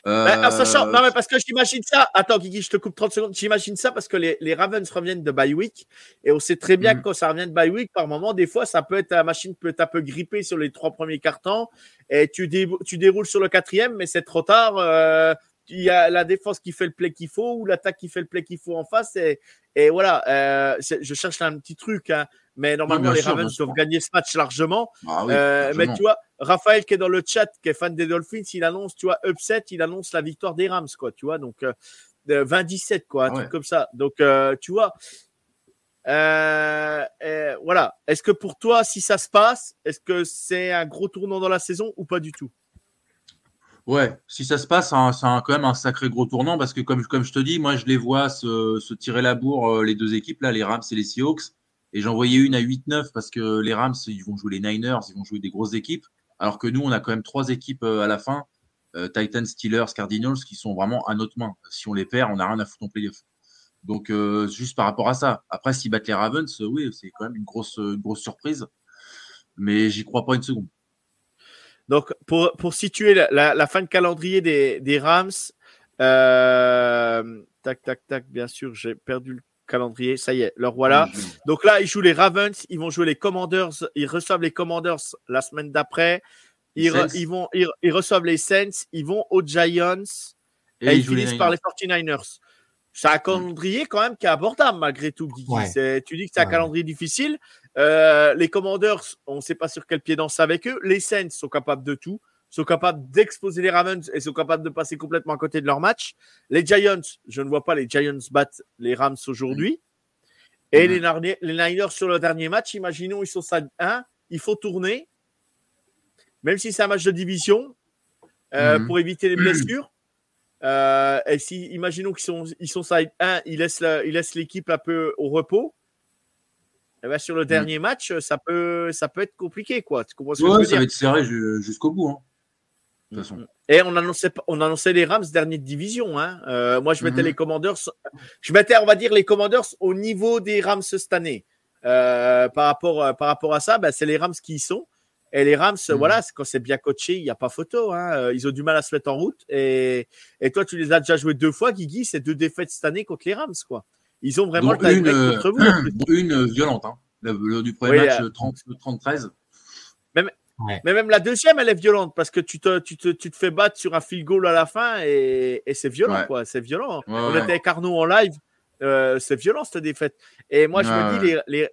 Euh,
en sachant, non, mais parce que j'imagine ça. Attends, Guigui, je te coupe 30 secondes. J'imagine ça parce que les, les Ravens reviennent de bye week. Et on sait très bien
Mhm.
que quand ça revient de bye week, par moment, des fois, ça peut être, la machine peut être un peu grippée sur les trois premiers cartons. Et tu, dé- tu déroules sur le quatrième, mais c'est trop tard. Euh, il y a la défense qui fait le play qu'il faut ou l'attaque qui fait le play qu'il faut en face. Et, et voilà, euh, je cherche un petit truc. Hein. Mais normalement, les
sûr,
Ravens doivent gagner ce match largement.
ah oui,
Euh, mais tu vois, Raphaël qui est dans le chat, qui est fan des Dolphins, il annonce, tu vois, upset, il annonce la victoire des Rams, quoi, tu vois, donc euh, de 20-17, quoi, un
Ah
truc comme ça. Donc, euh, tu vois, euh, euh, voilà. Est-ce que pour toi, si ça se passe, est-ce que c'est un gros tournant dans la saison ou pas du tout?
Ouais, si ça se passe, hein, c'est quand même un sacré gros tournant parce que comme, je te dis, moi je les vois se, tirer la bourre, euh, les deux équipes, là, les Rams et les Seahawks. Et j'en voyais une à 8-9 parce que les Rams, ils vont jouer les Niners, ils vont jouer des grosses équipes. Alors que nous, on a quand même trois équipes euh, à la fin, euh, Titans, Steelers, Cardinals, qui sont vraiment à notre main. Si on les perd, on n'a rien à foutre en playoff. Donc, juste par rapport à ça. Après, s'ils battent les Ravens, oui, c'est quand même une grosse, grosse surprise. Mais j'y crois pas une seconde.
Donc, pour, pour situer la, la- la fin de calendrier des, des Rams, euh, tac, tac, tac, bien sûr, j'ai perdu le calendrier. Ça y est, leur voilà. Donc là, ils jouent les Ravens, ils vont jouer les Commanders, ils reçoivent les Commanders la semaine d'après. Ils, re- ils, vont, ils, ils reçoivent les Saints, ils vont aux Giants et,
Et
ils
les
finissent par les 49ers. C'est un calendrier quand même qui est abordable malgré tout, Guigui.
Ouais.
Tu dis que c'est un
Ouais.
calendrier difficile. Euh, les Commanders, on ne sait pas sur quel pied danser avec eux. Les Saints sont capables de tout, sont capables d'exposer les Ravens et sont capables de passer complètement à côté de leur match. Les Giants, je ne vois pas les Giants battre les Rams aujourd'hui. Et
Mhm.
les, Niners sur le dernier match, imaginons, ils sont ça 1, il faut tourner, même si c'est un match de division, euh,
Mhm.
pour éviter les blessures. Euh, et si, imaginons qu'ils sont, ils sont side 1, ils laissent, la- ils laissent l'équipe un peu au repos. Et ben, sur le dernier match, ça peut, ça peut être compliqué, quoi. Tu comprends ce que je veux
ça
dire?
va être serré ju- jusqu'au bout. hein. De toute façon.
Et on annonçait, on annonçait les Rams dernier de division. Hein. Euh, moi, je mettais les Commanders. Je mettais, on va dire, les Commanders au niveau des Rams cette année. Euh, par, rapport, euh, par rapport à ça, ben, c'est les Rams qui y sont. Et les Rams, voilà, quand c'est bien coaché, il n'y a pas photo. Hein. Euh, Ils ont du mal à se mettre en route. Et, et toi, tu les as déjà joués deux fois, Guigui. C'est deux défaites cette année contre les Rams. quoi. Ils ont vraiment le
une, euh,
contre vous.
une euh, violente. Hein. Le, le- du premier
Oui,
match,
euh,
euh, 30 30-13.
Mais même la deuxième, elle est violente parce que tu te, tu te, tu te fais battre sur un field goal à la fin et, et c'est violent,
Ouais.
quoi. C'est violent.
Ouais,
On
ouais.
était avec Arnaud en live. euh, c'est violent cette défaite. Et moi, je me
Ouais,
dis, les, les,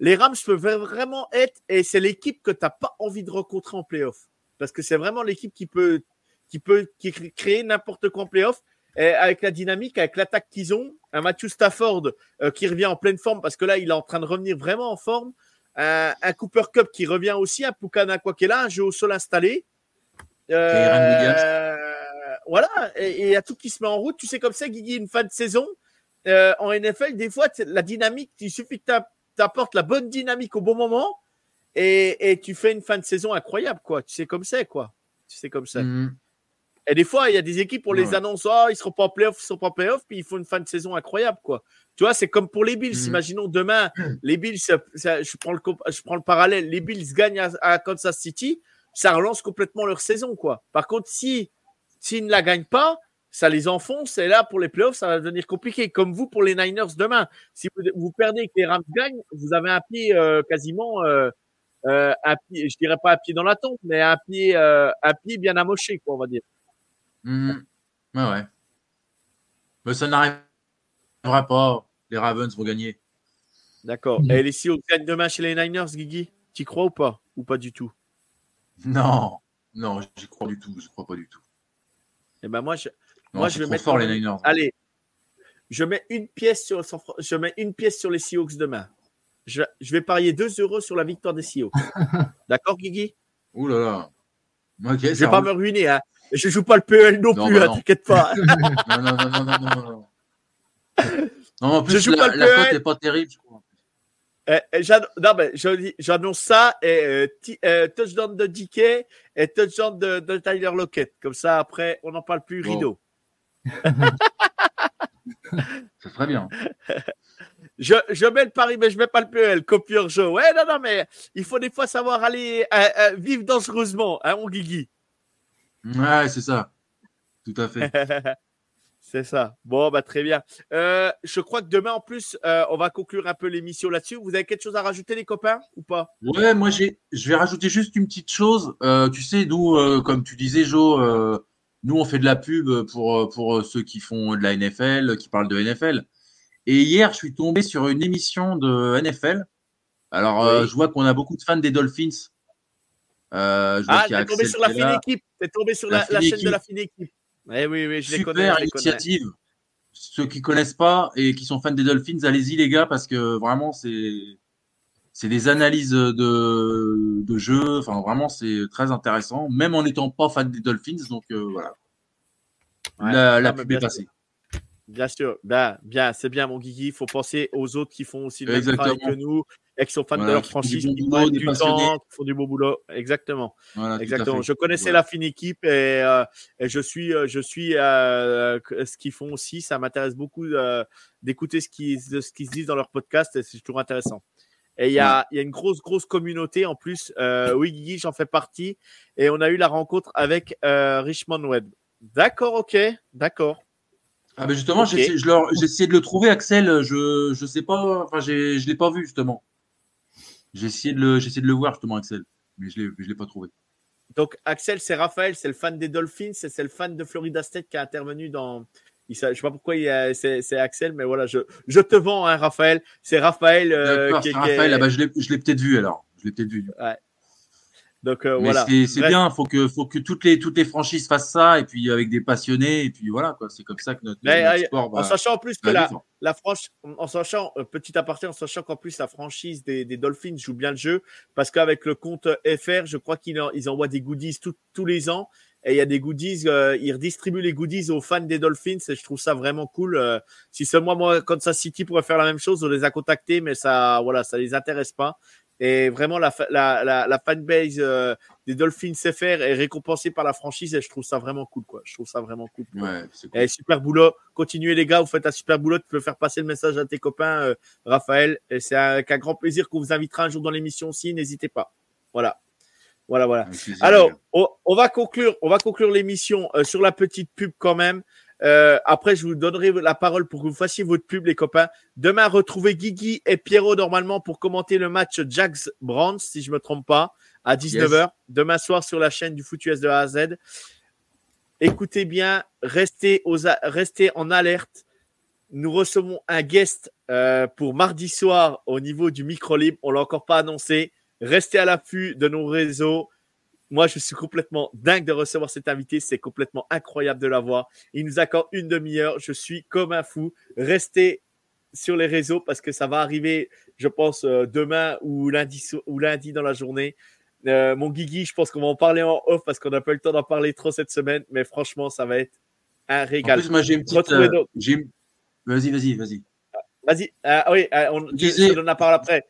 les Rams peuvent vraiment être, et c'est l'équipe que tu n'as pas envie de rencontrer en playoff. Parce que c'est vraiment l'équipe qui peut, qui peut qui crée- n'importe quoi en playoff. Avec la dynamique, avec l'attaque qu'ils ont, un Matthew Stafford euh, qui revient en pleine forme parce que là, il est en train de revenir vraiment en forme. Un, un Cooper Cup qui revient aussi, un Pukana quoi qu'il a, un jeu au sol installé. Euh, voilà, et il y a tout qui se met en route. Tu sais, comme ça, Guigui, une fin de saison, euh, en NFL, des fois, la dynamique, il suffit que tu apportes la bonne dynamique au bon moment et, et tu fais une fin de saison incroyable, quoi. Tu sais comme c'est, quoi. Tu sais comme ça.
Mhm.
Et des fois, il y a des équipes, on les annonce, oh, ils seront pas en playoff, ils seront pas en playoff, puis ils font une fin de saison incroyable, quoi. Tu vois, c'est comme pour les Bills.
Mhm.
Imaginons demain, les Bills, ça- ça- je, prends le, comp- je prends le parallèle, les Bills gagnent à, à Kansas City, ça relance complètement leur saison, quoi. Par contre, si s'ils ne la gagnent pas, ça les enfonce, et là, pour les playoffs, ça va devenir compliqué. Comme vous, pour les Niners demain. Si vous, vous perdez et que les Rams gagnent, vous avez un pied euh, quasiment, euh, euh, un pied, je dirais pas un pied dans la tombe, mais un pied, euh, un pied bien amoché, quoi, on va dire.
Mhm. Ouais, ouais. Mais ça n'arrivera pas. Les Ravens vont gagner.
D'accord.
Mhm.
Et les Seahawks gagnent demain chez les Niners, Guigui? Tu crois ou pas? Ou pas du tout?
Non, non, j'y crois du tout. Je crois pas du tout.
Eh ben moi, je,
Non,
Moi, je vais mettre
fort les Niners.
allez, je mets une pièce sur je mets une pièce sur les Seahawks demain. Je, je vais parier 2 euros sur la victoire des Seahawks. D'accord, Guigui?
Ouh là là. Ok,
Je
ça
vais pas
roule.
me ruiner. Hein. Je joue pas le PEL non,
Non,
plus,
bah
hein, t'inquiète pas.
Non, non, non, non, non, non, non. Non, en
Je
plus,
joue
la,
pas le
la
PEL.
cote est pas terrible, je crois.
Eh, eh, non, mais j'annonce ça et euh, euh, touchdown de DK et touchdown de, de Tyler Lockett. Comme ça, après, on n'en parle plus rideau.
Ça serait bien.
Je, je mets le pari, mais je mets pas le PEL. Copieur Joe. Ouais, non, non, mais il faut des fois savoir aller euh, vivre dangereusement, hein, mon Guigui.
Ouais, c'est ça. Tout à fait.
C'est ça. Bon, bah très bien. Euh, je crois que demain, en plus, euh, on va conclure un peu l'émission là-dessus. Vous avez quelque chose à rajouter, les copains, ou pas?
Ouais, moi, j'ai, je vais rajouter juste une petite chose. Euh, tu sais, nous, comme tu disais, Joe, nous, on fait de la pub pour, pour ceux qui font de la NFL, qui parlent de NFL. Et hier, je suis tombé sur une émission de NFL. Alors,
Oui.
je vois qu'on a beaucoup de fans des Dolphins. Euh, je vois
Ah,
y a
tombé sur la fine équipe. T'es tombé sur
La
la, la
fine
chaîne de la fine équipe. Eh oui, oui, je les connais.
Super
les connais.
initiative. Ceux qui connaissent pas et qui sont fans des Dolphins, allez-y les gars parce que vraiment c'est c'est des analyses de, de jeu. Enfin, vraiment, c'est très intéressant, même en n'étant pas fan des Dolphins. Donc euh, voilà. la, la pub est passée.
Bien sûr, bien, bien, c'est bien mon Guigui. Il faut penser aux autres qui font aussi le même travail que nous et qui sont fans de leur franchise, qui prennent du temps, qui font du beau boulot. Exactement. Exactement. Je connaissais la fine équipe et, euh, et je suis, euh, je suis euh, ce qu'ils font aussi. Ça m'intéresse beaucoup euh, d'écouter ce qu'ils ce qu'ils disent dans leur podcast et c'est toujours intéressant. Et il y, a, il y a une grosse, grosse communauté en plus. Oui, Guigui, j'en fais partie. Et on a eu la rencontre avec Richmond Webb. D'accord, ok, d'accord.
Ah ben justement, j'ai essayé de le trouver, Axel. Je je sais pas, enfin je l'ai pas vu justement. J'ai essayé de le de le voir justement, Axel, mais je l'ai l'ai pas trouvé.
Donc Axel, c'est Raphaël, c'est le fan des Dolphins, c'est le fan de Florida State qui a intervenu dans. Il, je sais pas pourquoi c'est Axel, mais voilà, je, je te vends, hein, Raphaël. C'est Raphaël.
Euh, qui, Raphaël, ah bah, je l'ai peut-être vu alors. Je l'ai peut-être vu.
Ouais. Donc euh, voilà.
C'est bien, faut que faut que toutes les toutes les franchises fassent ça et puis avec des passionnés et puis voilà quoi. C'est comme ça que notre,
euh, sport va. En sachant en plus que la, la franchise, en sachant euh, petit aparté, en sachant qu'en plus la franchise des, des, Dolphins joue bien le jeu parce qu'avec le compte FR, je crois qu'ils ils envoient des goodies tous les ans et il y a des goodies, ils redistribuent les goodies aux fans des Dolphins et je trouve ça vraiment cool. si seulement moi, Kansas City pourrait faire la même chose, on les a contactés, mais ça, voilà, ça les intéresse pas. Et vraiment, la, la, la, la fanbase euh, des Dolphins CFR est récompensée par la franchise et je trouve ça vraiment cool. Quoi. Je trouve ça vraiment cool.
Ouais,
Et super boulot. Continuez les gars, vous faites un super boulot. Tu peux faire passer le message à tes copains, euh, Raphaël. Et c'est avec un grand plaisir qu'on vous invitera un jour dans l'émission aussi. N'hésitez pas. Voilà. Voilà, voilà. Alors, on, va conclure, on va conclure l'émission euh, sur la petite pub quand même. Euh, après, je vous donnerai la parole pour que vous fassiez votre pub, les copains. Demain, retrouvez Guigui et Pierrot normalement pour commenter le match Jags Brands, si je me trompe pas, à 19h. Demain soir sur la chaîne du Foutu S de A à Z. Écoutez bien, restez, aux, restez en alerte. Nous recevons un guest euh, pour mardi soir au niveau du micro libre. On l'a encore pas annoncé. Restez à l'affût de nos réseaux. Moi, je suis complètement dingue de recevoir cet invité. C'est complètement incroyable de l'avoir. Il nous accorde une demi-heure. Je suis comme un fou. Restez sur les réseaux parce que ça va arriver, je pense, euh, demain ou lundi, ou lundi dans la journée. Euh, mon Guigui, je pense qu'on va en parler en off parce qu'on n'a pas eu le temps d'en parler trop cette semaine. Mais franchement, ça va être un régal.
En plus, moi, j'ai une petite. Euh, vas-y, vas-y, vas-y.
Vas-y. Ah oui, on, je, donne la parole après.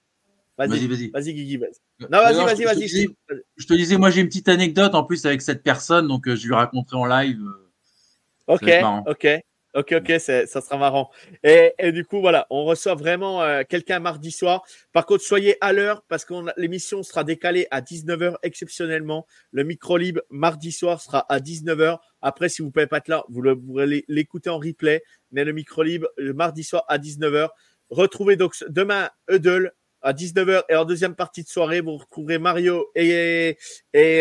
Vas-y, vas-y. Vas-y, Guigui. Vas non, vas-y, vas-y, vas-y.
Je, te disais, moi, j'ai une petite anecdote en plus avec cette personne, donc euh, je lui raconterai en live.
Euh, ok, ok. Ok, ok, ça sera marrant. Et, et, du coup, voilà, on reçoit vraiment euh, quelqu'un mardi soir. Par contre, soyez à l'heure parce que l'émission sera décalée à 19h exceptionnellement. Le micro libre mardi soir sera à 19h. Après, si vous ne pouvez pas être là, vous, pourrez l'écouter en replay. Mais le micro libre, le mardi soir à 19h. Retrouvez donc demain Eudel à 19h et en deuxième partie de soirée, vous retrouverez Mario et,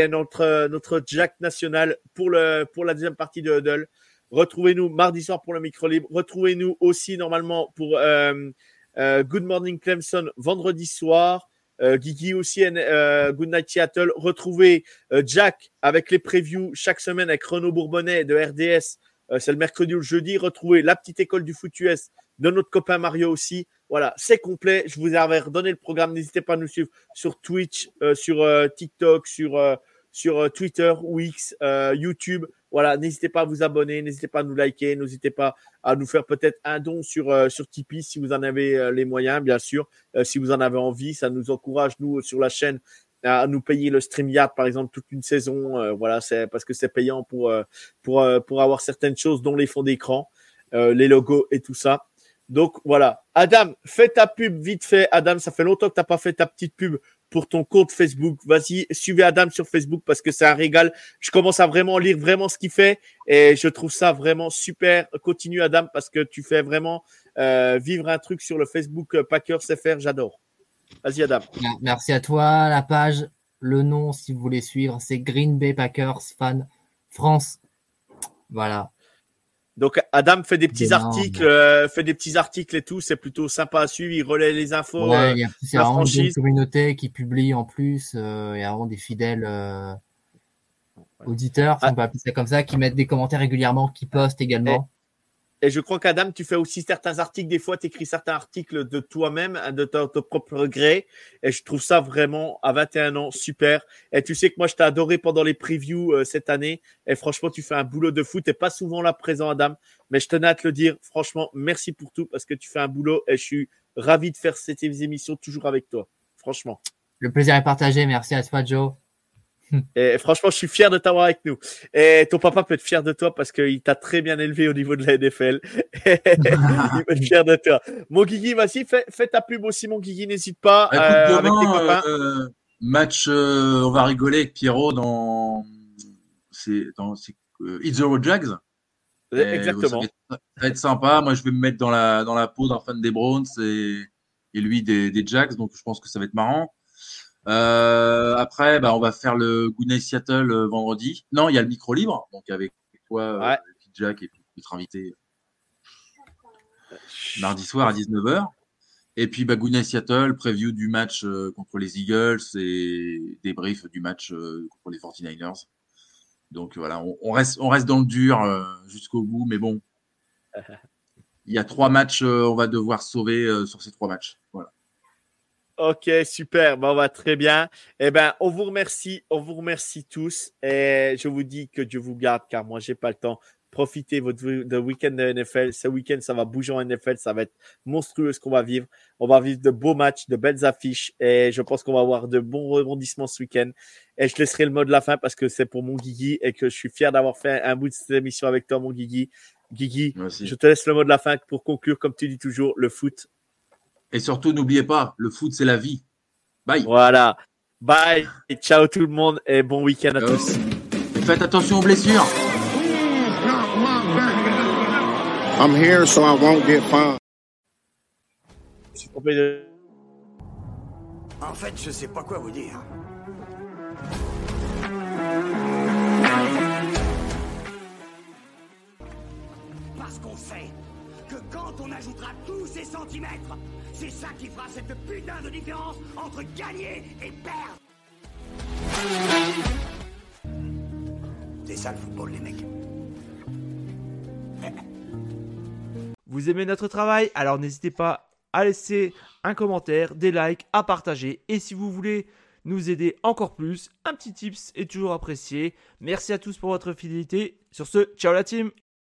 notre, notre Jack national pour, le, pour la deuxième partie de Huddle. Retrouvez-nous mardi soir pour le micro libre. Retrouvez-nous aussi normalement pour euh, euh, Good Morning Clemson vendredi soir. Euh, Guigui aussi, Good Night Seattle. Retrouvez Jack avec les previews chaque semaine avec Renaud Bourbonnais de RDS. C'est le mercredi ou le jeudi. Retrouvez la petite école du foot US de notre copain Mario aussi. Voilà, c'est complet. Je vous avais redonné le programme. N'hésitez pas à nous suivre sur Twitch, euh, sur euh, TikTok, sur, euh, sur Twitter ou X, YouTube. Voilà, n'hésitez pas à vous abonner, n'hésitez pas à nous liker, n'hésitez pas à nous faire peut-être un don sur, sur Tipeee si vous en avez les moyens, bien sûr. si vous en avez envie, ça nous encourage, nous, sur la chaîne, à nous payer le StreamYard, par exemple, toute une saison. voilà, c'est parce que c'est payant pour, pour, pour avoir certaines choses, dont les fonds d'écran, les logos et tout ça. Donc voilà. Adam, fais ta pub vite fait. Adam, ça fait longtemps que tu pas fait ta petite pub pour ton compte Facebook. Vas-y, suivez Adam sur Facebook parce que c'est un régal. Je commence à vraiment lire vraiment ce qu'il fait et je trouve ça vraiment super. Continue Adam parce que tu fais vraiment euh, vivre un truc sur le Facebook Packers FR. J'adore. Vas-y Adam.
Merci à toi. La page, le nom si vous voulez suivre, c'est Green Bay Packers Fan France. Voilà.
Donc Adam fait des petits articles, euh, fait des petits articles et tout, c'est plutôt sympa à suivre. Il relaie les infos.
Ouais, il y a, euh, vraiment une communauté qui publie en plus. Euh, il y a vraiment des fidèles euh, auditeurs, si on peut appeler ça comme ça, qui mettent des commentaires régulièrement, qui postent également.
Et je crois qu'Adam, tu fais aussi certains articles. Des fois, tu écris certains articles de toi-même, hein, de ton, propre gré. Et je trouve ça vraiment, à 21 ans, super. Et tu sais que moi, je t'ai adoré pendant les previews euh, cette année. Et franchement, tu fais un boulot de fou. Tu pas souvent là présent, Adam. Mais je tenais à te le dire. Franchement, merci pour tout parce que tu fais un boulot. Et je suis ravi de faire cette émission toujours avec toi. Franchement.
Le plaisir est partagé. Merci à toi, Joe.
Et franchement, je suis fier de t'avoir avec nous. Et ton papa peut être fier de toi parce qu'il t'a très bien élevé au niveau de la NFL. il peut être fier de toi. Mon Guigui, vas-y, fais, ta pub aussi, mon Guigui, n'hésite pas.
Bah, euh, avec tes copains. Euh, match, euh, on va rigoler avec Pierrot dans, c'est, dans It's the Road Jags.
Exactement.
Ça va, être, sympa. Moi, je vais me mettre dans la, dans la peau d'un fan des Browns et, et lui des, des Jags. Donc, je pense que ça va être marrant. Euh, après, bah, on va faire le Good Seattle euh, vendredi. Non, il y a le micro libre, donc avec toi, euh, ouais. Jack et puis notre invité mardi soir à 19h. Et puis bah, Good Seattle, preview du match contre les Eagles et débrief du match contre les 49ers. Donc voilà, on, reste, on reste dans le dur jusqu'au bout, mais bon, il y a trois matchs, on va devoir sauver sur ces trois matchs. Voilà.
Ok, super. Bon, va très bien. Eh ben, on vous remercie. On vous remercie tous. Et je vous dis que Dieu vous garde, car moi, j'ai pas le temps. Profitez votre de week-end de NFL. Ce week-end, ça va bouger en NFL. Ça va être monstrueux ce qu'on va vivre. On va vivre de beaux matchs, de belles affiches. Et je pense qu'on va avoir de bons rebondissements ce week-end. Et je laisserai le mot de la fin parce que c'est pour mon Guigui et que je suis fier d'avoir fait un bout de cette émission avec toi, mon Guigui. Guigui, je te laisse le mot de la fin pour conclure, comme tu dis toujours, le foot,
et surtout, n'oubliez pas, le foot, c'est la vie. Bye.
Voilà. Bye. Et ciao tout le monde et bon week-end à tous.
faites attention aux blessures. I'm here so I won't get
En fait, je sais pas quoi vous dire. Parce qu'on sait quand on ajoutera tous ces centimètres, c'est ça qui fera cette putain de différence entre gagner et perdre. C'est ça le football, les mecs.
Vous aimez notre travail? Alors n'hésitez pas à laisser un commentaire, des likes, à partager. Et si vous voulez nous aider encore plus, un petit tips est toujours apprécié. Merci à tous pour votre fidélité. Sur ce, ciao la team